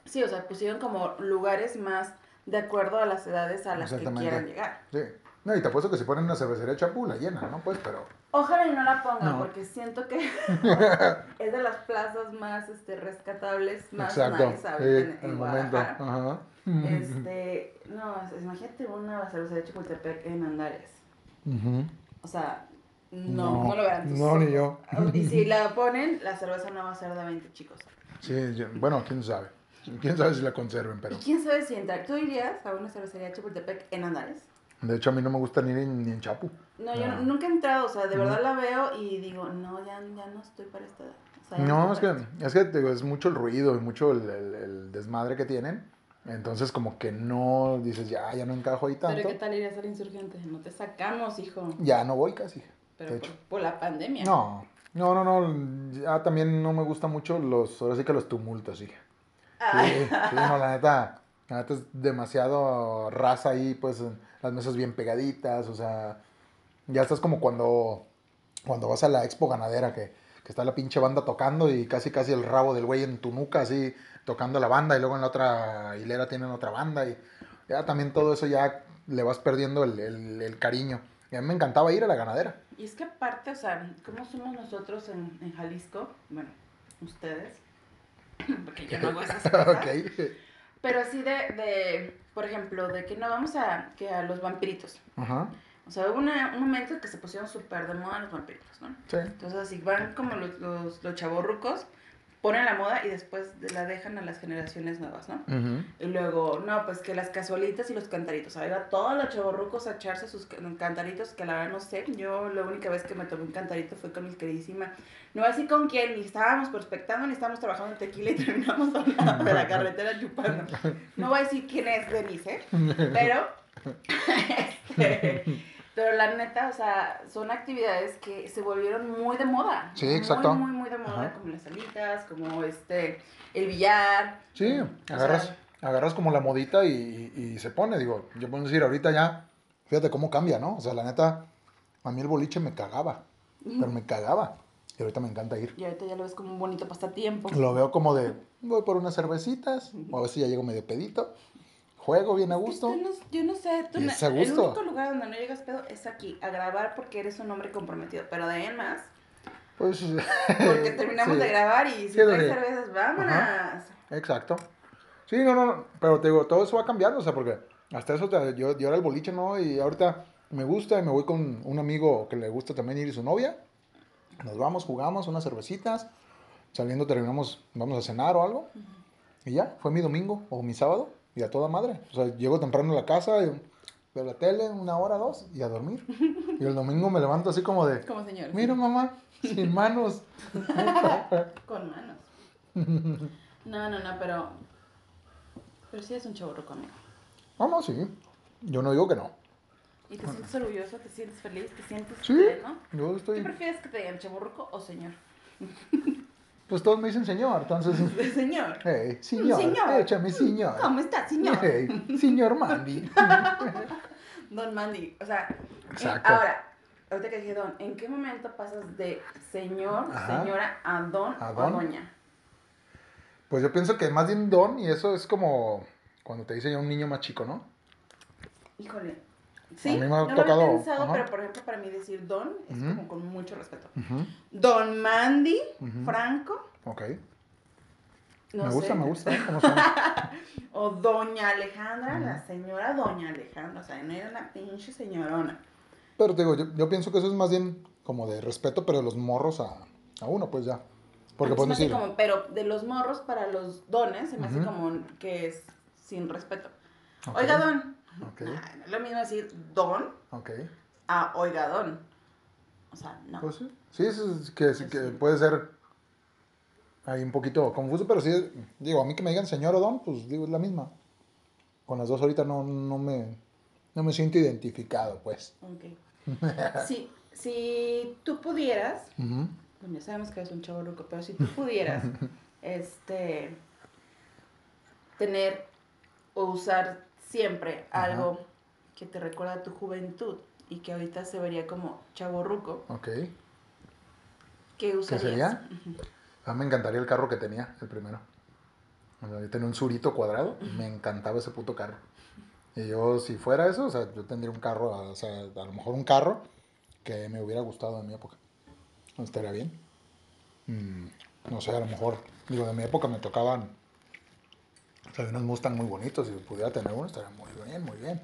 [SPEAKER 2] sí, o sea, pusieron como lugares más de acuerdo a las edades a las que quieran llegar.
[SPEAKER 1] Sí. No, y te apuesto que si ponen una cervecería chapula llena, ¿no? Pues, pero...
[SPEAKER 2] Ojalá y no la pongan, porque siento que es de las plazas más este, rescatables, más Exacto. nice en, en, el momento. Ajá. Este, no, imagínate una cervecería Chapultepec en Andares. O sea, no, no, lo verán. No, ni yo. Y si la ponen, la cerveza no va a ser de 20 chicos.
[SPEAKER 1] Sí, bueno, quién sabe. Quién sabe si la conserven, pero.
[SPEAKER 2] ¿Y quién sabe si entrar? ¿Tú irías a una cervecería Chapultepec en Andares?
[SPEAKER 1] De hecho, a mí no me gusta ni, ni en Chapu.
[SPEAKER 2] No, yo nunca he entrado, o sea, de verdad la veo y digo, no, ya, ya no estoy para esta edad.
[SPEAKER 1] no, es que, es que digo, es mucho el ruido y mucho el, el, desmadre que tienen. Entonces, como que no dices, ya, ya no encajo ahí tanto.
[SPEAKER 2] Pero ¿qué tal irías al insurgente? No te sacamos, hijo.
[SPEAKER 1] Ya no voy casi.
[SPEAKER 2] Pero por, por, la pandemia.
[SPEAKER 1] No, no, no, no. Ya también no me gusta mucho los, ahora sí que los tumultos, hija. Sí, sí, no, la neta, la neta es demasiado raza ahí, pues las mesas bien pegaditas, o sea, ya estás como cuando, cuando vas a la expo ganadera, que, que está la pinche banda tocando y casi casi el rabo del güey en tu nuca, así tocando la banda, y luego en la otra hilera tienen otra banda, y ya también todo eso ya le vas perdiendo el, el, el cariño. Y a mí me encantaba ir a la ganadera.
[SPEAKER 2] Y es que aparte, o sea, ¿cómo somos nosotros en, en Jalisco? Bueno, ustedes, porque yo no hago esas cosas. Pero así de, de, por ejemplo, de que no vamos a, que a los vampiritos. Ajá. O sea, hubo un momento en que se pusieron súper de moda los vampiritos, ¿no? Sí. Entonces, así van como los, los, los chavorrucos ponen la moda y después la dejan a las generaciones nuevas, ¿no? Y luego, no, pues que las casualitas y los cantaritos. Ahora todos los chavorrucos a echarse sus cantaritos, que la verdad no sé. Yo la única vez que me tomé un cantarito fue con mi queridísima. No así con quién, ni estábamos prospectando, ni estábamos trabajando en tequila y terminamos a de la carretera chupando. No voy a decir quién es Denise, ¿eh? Pero, este, pero la neta, o sea, son actividades que se volvieron muy de moda.
[SPEAKER 1] Sí, exacto.
[SPEAKER 2] Muy, muy, muy de moda, como las salitas, como este, el billar.
[SPEAKER 1] Sí, agarras, agarras como la modita y, y, se pone, digo, yo puedo decir, ahorita ya, fíjate cómo cambia, ¿no? O sea, la neta, a mí el boliche me cagaba, pero me cagaba. Y ahorita me encanta ir.
[SPEAKER 2] Y ahorita ya lo ves como un bonito pasatiempo.
[SPEAKER 1] Lo veo como de, voy por unas cervecitas, o a ver si ya llego medio pedito juego bien a gusto.
[SPEAKER 2] No, yo no sé, tú
[SPEAKER 1] es a
[SPEAKER 2] gusto. el único lugar donde no llegas pedo es aquí, a grabar porque eres un hombre comprometido, pero de más.
[SPEAKER 1] Pues.
[SPEAKER 2] Porque terminamos de grabar y si traes cervezas, vámonos.
[SPEAKER 1] Exacto. Sí, no, no, pero te digo, todo eso va cambiando, o sea, porque hasta eso yo, yo era el boliche, ¿no? Y ahorita me gusta y me voy con un amigo que le gusta también ir y su novia. Nos vamos, jugamos unas cervecitas, saliendo terminamos, vamos a cenar o algo. Y ya, fue mi domingo o mi sábado. Y a toda madre. O sea, llego temprano a la casa, y veo la tele, una hora, dos, y a dormir. Y el domingo me levanto así como de...
[SPEAKER 2] Como señor.
[SPEAKER 1] Mira, mamá, sin manos.
[SPEAKER 2] Con manos. No, no, no, pero... Pero sí es un chavo conmigo.
[SPEAKER 1] Ah, no, sí. Yo no digo que no.
[SPEAKER 2] ¿Y te sientes orgulloso? ¿Te sientes feliz? ¿Te sientes
[SPEAKER 1] sí, pleno? yo estoy...
[SPEAKER 2] ¿Qué prefieres que te digan, chaburruco o señor?
[SPEAKER 1] Pues todos me dicen señor, entonces.
[SPEAKER 2] Señor.
[SPEAKER 1] Hey, señor. Señor. Échame, señor.
[SPEAKER 2] ¿Cómo está, señor?
[SPEAKER 1] Hey, señor Mandy.
[SPEAKER 2] don Mandy. O sea, Exacto. ahora, ahorita que dije don, ¿en qué momento pasas de señor, señora a don, ¿A don? o doña?
[SPEAKER 1] Pues yo pienso que más bien don, y eso es como cuando te dice ya un niño más chico, ¿no?
[SPEAKER 2] Híjole. Sí, a mí me ha no tocado. Lo he pensado, pero por ejemplo, para mí decir don es como con mucho respeto. Don Mandy, Franco.
[SPEAKER 1] Ok. me gusta, me gusta. ¿Cómo
[SPEAKER 2] o Doña Alejandra, la señora Doña Alejandra. O sea, no era una pinche señorona.
[SPEAKER 1] Pero te digo, yo, yo, pienso que eso es más bien como de respeto, pero de los morros a, a uno, pues ya. Porque puedes decir.
[SPEAKER 2] Como, pero de los morros para los dones, se me hace como que es sin respeto. Oiga, don, Okay. es lo mismo decir don
[SPEAKER 1] okay.
[SPEAKER 2] a oiga don. O sea, no.
[SPEAKER 1] Pues sí, sí, es que, pues que puede ser ahí un poquito confuso, pero sí, digo, a mí que me digan señor o don, pues digo, es la misma. Con las dos ahorita no, no, me, no me siento identificado, pues.
[SPEAKER 2] Ok. si, si tú pudieras, bueno, ya sabemos que eres un chavo loco, pero si tú pudieras, este, tener o usar siempre algo que te recuerda a tu juventud y que ahorita se vería como chaborruco.
[SPEAKER 1] Ok.
[SPEAKER 2] ¿Qué usarías? ¿Qué sería?
[SPEAKER 1] A mí me encantaría el carro que tenía, el primero. yo tenía un surito cuadrado, me encantaba ese puto carro. Y yo, si fuera eso, o sea, yo tendría un carro, o sea, a lo mejor un carro que me hubiera gustado en mi época. Estaría bien. Mm, no sé, a lo mejor, digo, de mi época me tocaban o sea, unos Mustang muy bonitos, si pudiera tener uno estaría muy bien, muy bien.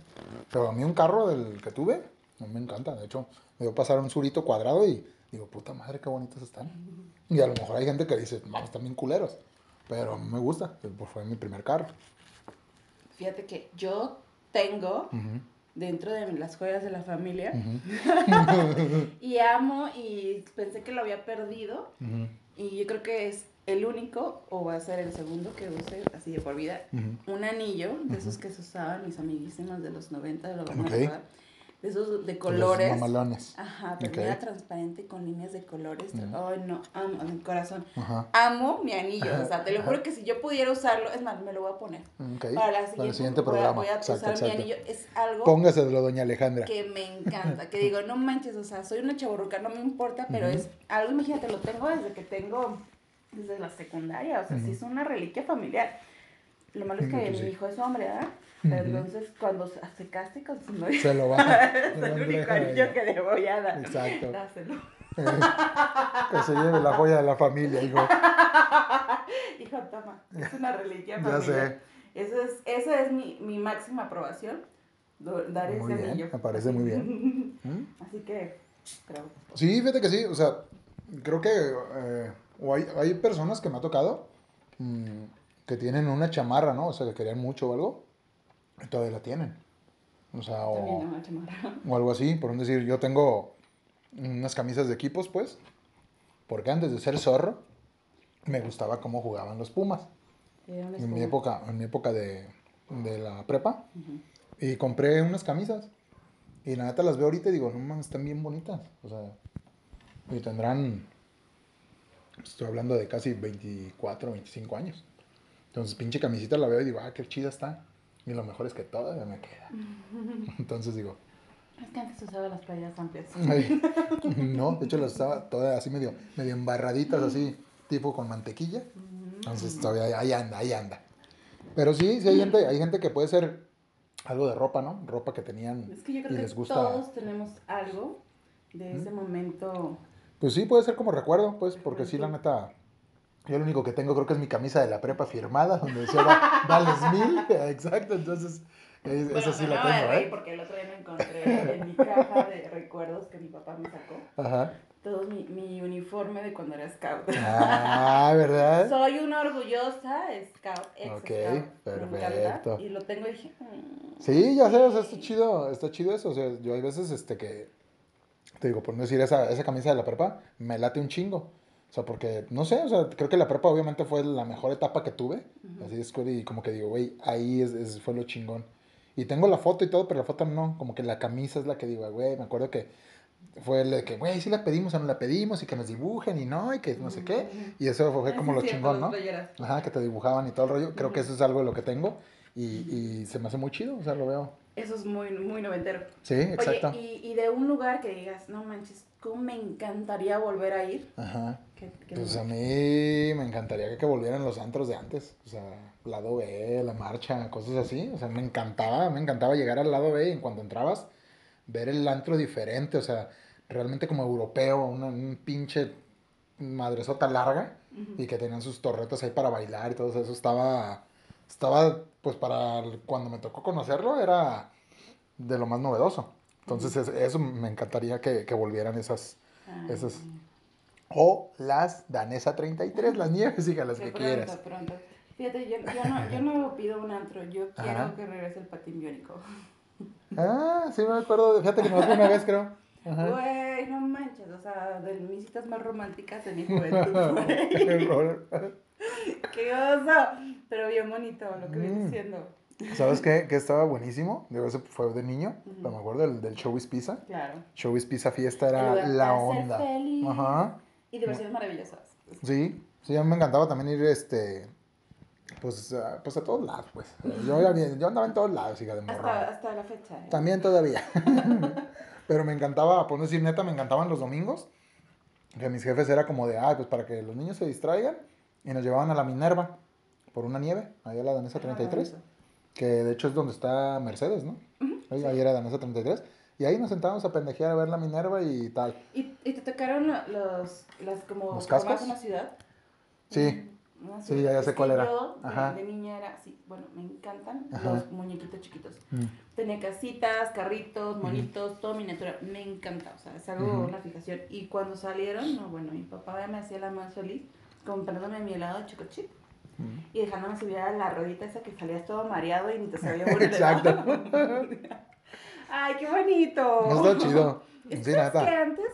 [SPEAKER 1] Pero a mí un carro del que tuve, no me encanta. De hecho, me dio pasar un surito cuadrado y digo, puta madre, qué bonitos están. Y a lo mejor hay gente que dice, vamos, están bien culeros. Pero a mí me gusta, pues fue mi primer carro.
[SPEAKER 2] Fíjate que yo tengo dentro de las joyas de la familia. y amo y pensé que lo había perdido. Y yo creo que es el único, o va a ser el segundo que use así de por vida, un anillo de esos que se usaban mis amiguísimas de los 90, de los okay de esos de colores. Los mamalones. Ajá, pero era transparente con líneas de colores. Ay, no, amo, mi corazón. Amo mi anillo. O sea, te lo juro que si yo pudiera usarlo, es más, me lo voy a poner. Para, la siguiente, el siguiente programa. Voy a, usar mi anillo. Es algo.
[SPEAKER 1] Póngaselo, doña Alejandra.
[SPEAKER 2] Que me encanta. Que digo, no manches, o sea, soy una chaburruca, no me importa, pero es algo, imagínate, lo tengo desde que tengo, desde la secundaria. O sea, sí es una reliquia familiar. Lo malo es que mi hijo es hombre, ¿verdad? Entonces, cuando se case con su novia, se lo va es el único anillo que le voy a dar. Exacto. Dáselo.
[SPEAKER 1] Que se lleve la joya de la familia, hijo.
[SPEAKER 2] hijo, toma. Es una reliquia familiar. Ya sé. Eso es, esa es mi, mi máxima aprobación. Dar ese anillo.
[SPEAKER 1] Me parece muy bien.
[SPEAKER 2] ¿Mm? Así que, creo.
[SPEAKER 1] Sí, fíjate que sí. O sea, creo que eh, o hay, hay personas que me ha tocado mmm, que tienen una chamarra, ¿no? O sea, que querían mucho o algo todavía la tienen. O sea, o, o algo así, por un decir, yo tengo unas camisas de equipos, pues, porque antes de ser zorro, me gustaba cómo jugaban los Pumas. En mi época, en mi época de, de la prepa. Y compré unas camisas. Y la neta las veo ahorita y digo, no mames, están bien bonitas. O sea, y tendrán, estoy hablando de casi 24, 25 años. Entonces, pinche camisita la veo y digo, ah, qué chida está. Y lo mejor es que todavía me queda. Entonces digo...
[SPEAKER 2] Es que antes usaba las playas amplias.
[SPEAKER 1] no, de hecho las usaba todas así medio, medio embarraditas, así, tipo con mantequilla. Entonces todavía ahí anda, ahí anda. Pero sí, sí hay gente, hay gente que puede ser algo de ropa, ¿no? Ropa que tenían
[SPEAKER 2] es que yo creo y les gusta. Todos tenemos algo de ese momento.
[SPEAKER 1] Pues sí, puede ser como recuerdo, pues, porque sí, la neta, yo lo único que tengo creo que es mi camisa de la prepa firmada, donde decía vales mil. Exacto, entonces esa sí la tengo,
[SPEAKER 2] ¿eh? Porque el otro día me encontré en mi caja de recuerdos que mi papá me sacó. Ajá. Todo mi, mi uniforme de cuando era scout.
[SPEAKER 1] Ah, ¿verdad?
[SPEAKER 2] Soy una orgullosa scout, ex Ok, perfecto. y lo tengo y dije...
[SPEAKER 1] Mm". Sí, ya sé, o sea, está chido, está chido eso. O sea, yo hay veces este que, te digo, por no decir esa, esa camisa de la prepa, me late un chingo. O sea, porque, no sé, o sea, creo que la prepa obviamente fue la mejor etapa que tuve. Así es, y como que digo, güey, ahí es, fue lo chingón. Y tengo la foto y todo, pero la foto no, como que la camisa es la que digo, güey, me acuerdo que fue el de que, güey, sí la pedimos o no la pedimos y que nos dibujen y no, y que no sé qué. Y eso fue, como lo chingón, ¿no? Ajá, que te dibujaban y todo el rollo. Creo que eso es algo de lo que tengo y, y se me hace muy chido, o sea, lo veo.
[SPEAKER 2] Eso es muy, muy noventero.
[SPEAKER 1] Sí, exacto.
[SPEAKER 2] y, y de un lugar que digas, no manches, ¿cómo me encantaría volver a ir? Ajá.
[SPEAKER 1] pues a mí me encantaría que, volvieran los antros de antes. O sea, lado B, la marcha, cosas así. O sea, me encantaba, me encantaba llegar al lado B y en cuanto entrabas, ver el antro diferente. O sea, realmente como europeo, un pinche madresota larga y que tenían sus torretas ahí para bailar y todo eso. Estaba, estaba, pues para cuando me tocó conocerlo, era de lo más novedoso. Entonces, eso me encantaría que, que volvieran esas, esas. O las Danesa 33, las nieves, hija, las que quieras.
[SPEAKER 2] Pronto. Fíjate, yo, yo, no, yo no pido un antro, yo quiero que regrese el patín biónico.
[SPEAKER 1] Ah, sí me acuerdo, fíjate que me fue una vez, creo.
[SPEAKER 2] Güey, no manches, o sea, de mis citas más románticas de mi juventud. Qué oso, pero bien bonito lo que viene mm. siendo.
[SPEAKER 1] ¿Sabes qué? Que estaba buenísimo. Digo, ese fue de niño. me acuerdo del, del Showbiz Pizza.
[SPEAKER 2] Claro.
[SPEAKER 1] Showbiz Pizza Fiesta era la onda.
[SPEAKER 2] Ajá. Y diversiones maravillosas.
[SPEAKER 1] Sí, sí, a mí me encantaba también ir, este, pues, a, pues a todos lados, pues. Yo, yo andaba en todos lados, hija de morro.
[SPEAKER 2] Hasta, hasta la fecha. ¿eh?
[SPEAKER 1] También todavía. Pero me encantaba, por no decir neta, me encantaban los domingos. Que mis jefes era como de, ah, pues para que los niños se distraigan. Y nos llevaban a la Minerva por una nieve, allá a la Danesa 33. Ah, que de hecho es donde está Mercedes, ¿no? Ahí era Danesa 33. Y ahí nos sentábamos a pendejear a ver la Minerva y tal.
[SPEAKER 2] ¿Y, y te tocaron los, las como...
[SPEAKER 1] ¿Los cascos?
[SPEAKER 2] una ciudad?
[SPEAKER 1] Sí. Sí, ya, sé cuál era.
[SPEAKER 2] Yo, Ajá. De, niña era así, bueno, me encantan los muñequitos chiquitos. Mm. Tenía casitas, carritos, monitos, todo miniatura. Me encanta, o sea, es algo, una fijación. Y cuando salieron, no, bueno, mi papá me hacía la más feliz comprándome mi helado de choco chip y dejándome subir a la ruedita esa que salías todo mareado y ni te sabía volver. Exacto. Ay, qué bonito.
[SPEAKER 1] No está chido.
[SPEAKER 2] Es
[SPEAKER 1] Sí,
[SPEAKER 2] que
[SPEAKER 1] neta.
[SPEAKER 2] antes,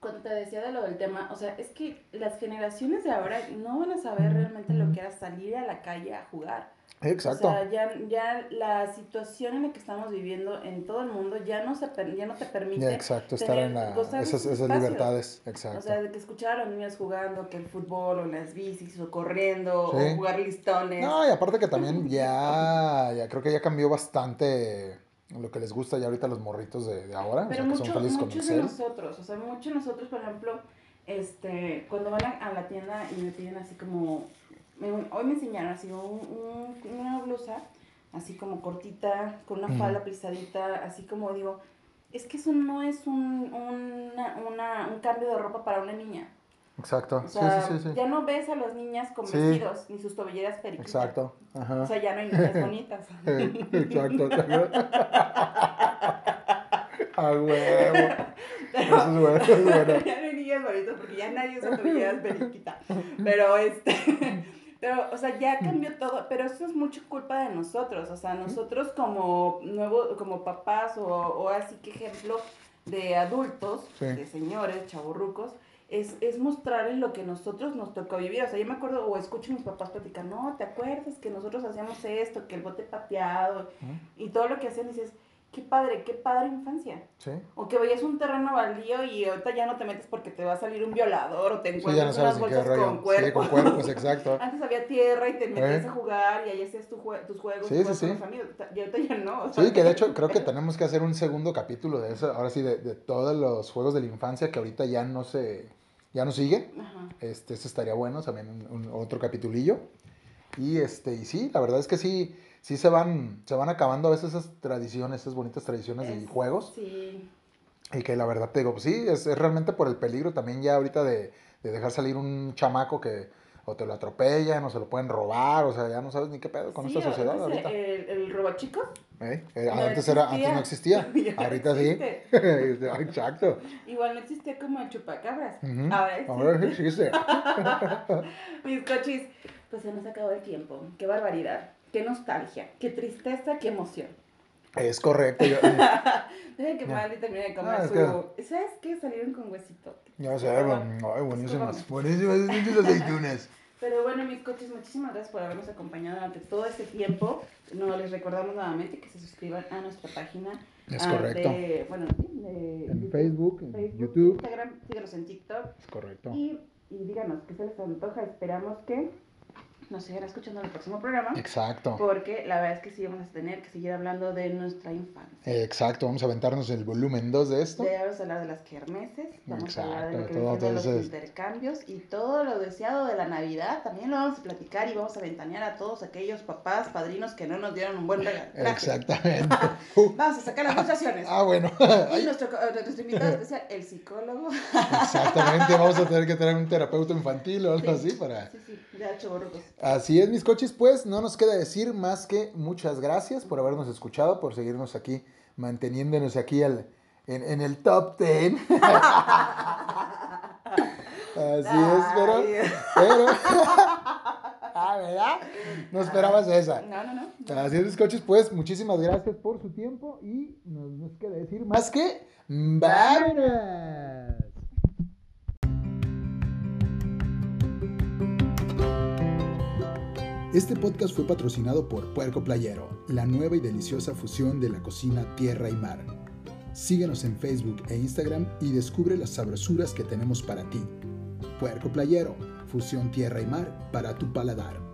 [SPEAKER 2] cuando te decía de lo del tema, o sea, es que las generaciones de ahora no van a saber realmente lo que era salir a la calle a jugar.
[SPEAKER 1] Exacto.
[SPEAKER 2] O sea, ya, ya la situación en la que estamos viviendo en todo el mundo ya no, se, ya no te permite.
[SPEAKER 1] Exacto, estar
[SPEAKER 2] tener-
[SPEAKER 1] en la, esas, libertades.
[SPEAKER 2] O sea, de que escuchar a los niños jugando, que el fútbol o las bicis o corriendo
[SPEAKER 1] Sí.
[SPEAKER 2] o jugar listones.
[SPEAKER 1] No, y aparte que también ya, ya creo que ya cambió bastante lo que les gusta ya ahorita a los morritos de, de ahora. o
[SPEAKER 2] Pero
[SPEAKER 1] sea, que son felices con
[SPEAKER 2] muchos de nosotros, o sea, muchos de nosotros, por ejemplo, este, cuando van a, a la tienda y me piden así como, me- hoy me enseñaron así un- un- una blusa, así como cortita, con una falda plisadita, así como digo, es que eso no es un, una, una- un cambio de ropa para una niña.
[SPEAKER 1] Exacto.
[SPEAKER 2] O sea,
[SPEAKER 1] sí, sí, sí.
[SPEAKER 2] ya no ves a las niñas con vestidos, ni sus tobilleras periquitas.
[SPEAKER 1] Exacto. Ajá.
[SPEAKER 2] O sea, ya no hay niñas bonitas.
[SPEAKER 1] Eh, Exacto. A huevo. Eso es bueno, eso es bueno.
[SPEAKER 2] ya no hay niñas bonitas porque ya nadie usa tobilleras periquita. Pero este. Pero, o sea, ya cambió todo, pero eso es mucho culpa de nosotros, o sea, nosotros como nuevo, como papás o, o así que ejemplo de adultos,
[SPEAKER 1] Sí.
[SPEAKER 2] de señores, chaburrucos, es, es mostrarles lo que nosotros nos tocó vivir. O sea, yo me acuerdo, o escucho a mis papás platicar, no, ¿te acuerdas que nosotros hacíamos esto, que el bote pateado y todo lo que hacían? Dices, qué padre, qué padre infancia.
[SPEAKER 1] Sí.
[SPEAKER 2] O que veías un terreno baldío y ahorita ya no te metes porque te va a salir un violador o te
[SPEAKER 1] Sí, ya no
[SPEAKER 2] encuentras unas bolsas
[SPEAKER 1] rollo.
[SPEAKER 2] con cuerpos.
[SPEAKER 1] Sí, con cuerpos, exacto.
[SPEAKER 2] Antes había tierra y te metías
[SPEAKER 1] Eh.
[SPEAKER 2] a jugar y ahí hacías tu jue- tus juegos
[SPEAKER 1] Sí, sí,
[SPEAKER 2] con
[SPEAKER 1] sí.
[SPEAKER 2] amigos. Y ahorita ya no. o sea,
[SPEAKER 1] Sí, que de hecho creo que tenemos que hacer un segundo capítulo de eso, ahora sí, de, de todos los juegos de la infancia que ahorita ya no se, ya no siguen.
[SPEAKER 2] Ajá.
[SPEAKER 1] Este, estaría bueno, también un, un- otro capitulillo. Y este, y sí, la verdad es que sí, sí se van, se van acabando a veces esas tradiciones, esas bonitas tradiciones
[SPEAKER 2] Es-
[SPEAKER 1] juegos.
[SPEAKER 2] Sí.
[SPEAKER 1] Y que la verdad te digo, pues sí, es, es realmente por el peligro también ya ahorita de, de dejar salir un chamaco que o te lo atropellan o se lo pueden robar, o sea, ya no sabes ni qué pedo con
[SPEAKER 2] Sí,
[SPEAKER 1] esta sociedad
[SPEAKER 2] antes
[SPEAKER 1] ahorita.
[SPEAKER 2] El, el robachicos.
[SPEAKER 1] ¿Eh? Eh,
[SPEAKER 2] no
[SPEAKER 1] antes, era, antes no existía,
[SPEAKER 2] no
[SPEAKER 1] ahorita sí.
[SPEAKER 2] existe.
[SPEAKER 1] Exacto.
[SPEAKER 2] Igual no existía como el chupacabras.
[SPEAKER 1] Ujú.
[SPEAKER 2] Ahora existe.
[SPEAKER 1] Ahora sí existe.
[SPEAKER 2] Mis cochis, pues se nos acabó el tiempo. Qué barbaridad, qué nostalgia, qué tristeza, qué emoción.
[SPEAKER 1] Es correcto. Yo,
[SPEAKER 2] Deja que
[SPEAKER 1] Ya.
[SPEAKER 2] Mandy termine de comer
[SPEAKER 1] Ah,
[SPEAKER 2] su... ¿Sabes qué? Salieron con huesito.
[SPEAKER 1] ya sé, ay, buenísimas. Buenísimas muchas aceitunas.
[SPEAKER 2] Pero bueno, mis coches, muchísimas gracias por habernos acompañado durante todo este tiempo. No les recordamos nuevamente que se suscriban a nuestra página.
[SPEAKER 1] Es
[SPEAKER 2] ah,
[SPEAKER 1] correcto.
[SPEAKER 2] de- bueno, de
[SPEAKER 1] En Facebook, en
[SPEAKER 2] Facebook,
[SPEAKER 1] YouTube.
[SPEAKER 2] Instagram, síganos en TikTok.
[SPEAKER 1] Es correcto.
[SPEAKER 2] Y, y díganos qué se les antoja. Esperamos que nos sigan escuchando en el próximo programa.
[SPEAKER 1] Exacto.
[SPEAKER 2] Porque la verdad es que sí vamos a tener que seguir hablando de nuestra infancia.
[SPEAKER 1] Exacto, vamos a aventarnos el volumen 2 de esto.
[SPEAKER 2] Ya vamos a hablar de las kermeses, vamos a hablar de lo que
[SPEAKER 1] Exacto, todo
[SPEAKER 2] los intercambios y todo lo deseado de la Navidad. También lo vamos a platicar y vamos a ventanear a todos aquellos papás, padrinos que no nos dieron un buen regalo.
[SPEAKER 1] Exactamente.
[SPEAKER 2] Vamos a sacar las ilustraciones.
[SPEAKER 1] ah, bueno.
[SPEAKER 2] Y nuestro, invitado especial, el psicólogo.
[SPEAKER 1] Exactamente, vamos a tener que traer un terapeuta infantil o algo
[SPEAKER 2] Sí.
[SPEAKER 1] así para...
[SPEAKER 2] Sí, sí, ya chavorrucos.
[SPEAKER 1] Así es, mis coches, pues no nos queda decir más que muchas gracias por habernos escuchado, por seguirnos aquí, manteniéndonos aquí al- en, en el top 10. Así es, pero... Ah, ¿verdad? No esperabas esa.
[SPEAKER 2] No, no, no.
[SPEAKER 1] Así es, mis coches, pues muchísimas gracias por su tiempo y no nos queda decir más que... ¡Vámonos! Este podcast fue patrocinado por Puerco Playero, la nueva y deliciosa fusión de la cocina tierra y mar. Síguenos en Facebook e Instagram y descubre las sabrosuras que tenemos para ti. Puerco Playero, fusión tierra y mar para tu paladar.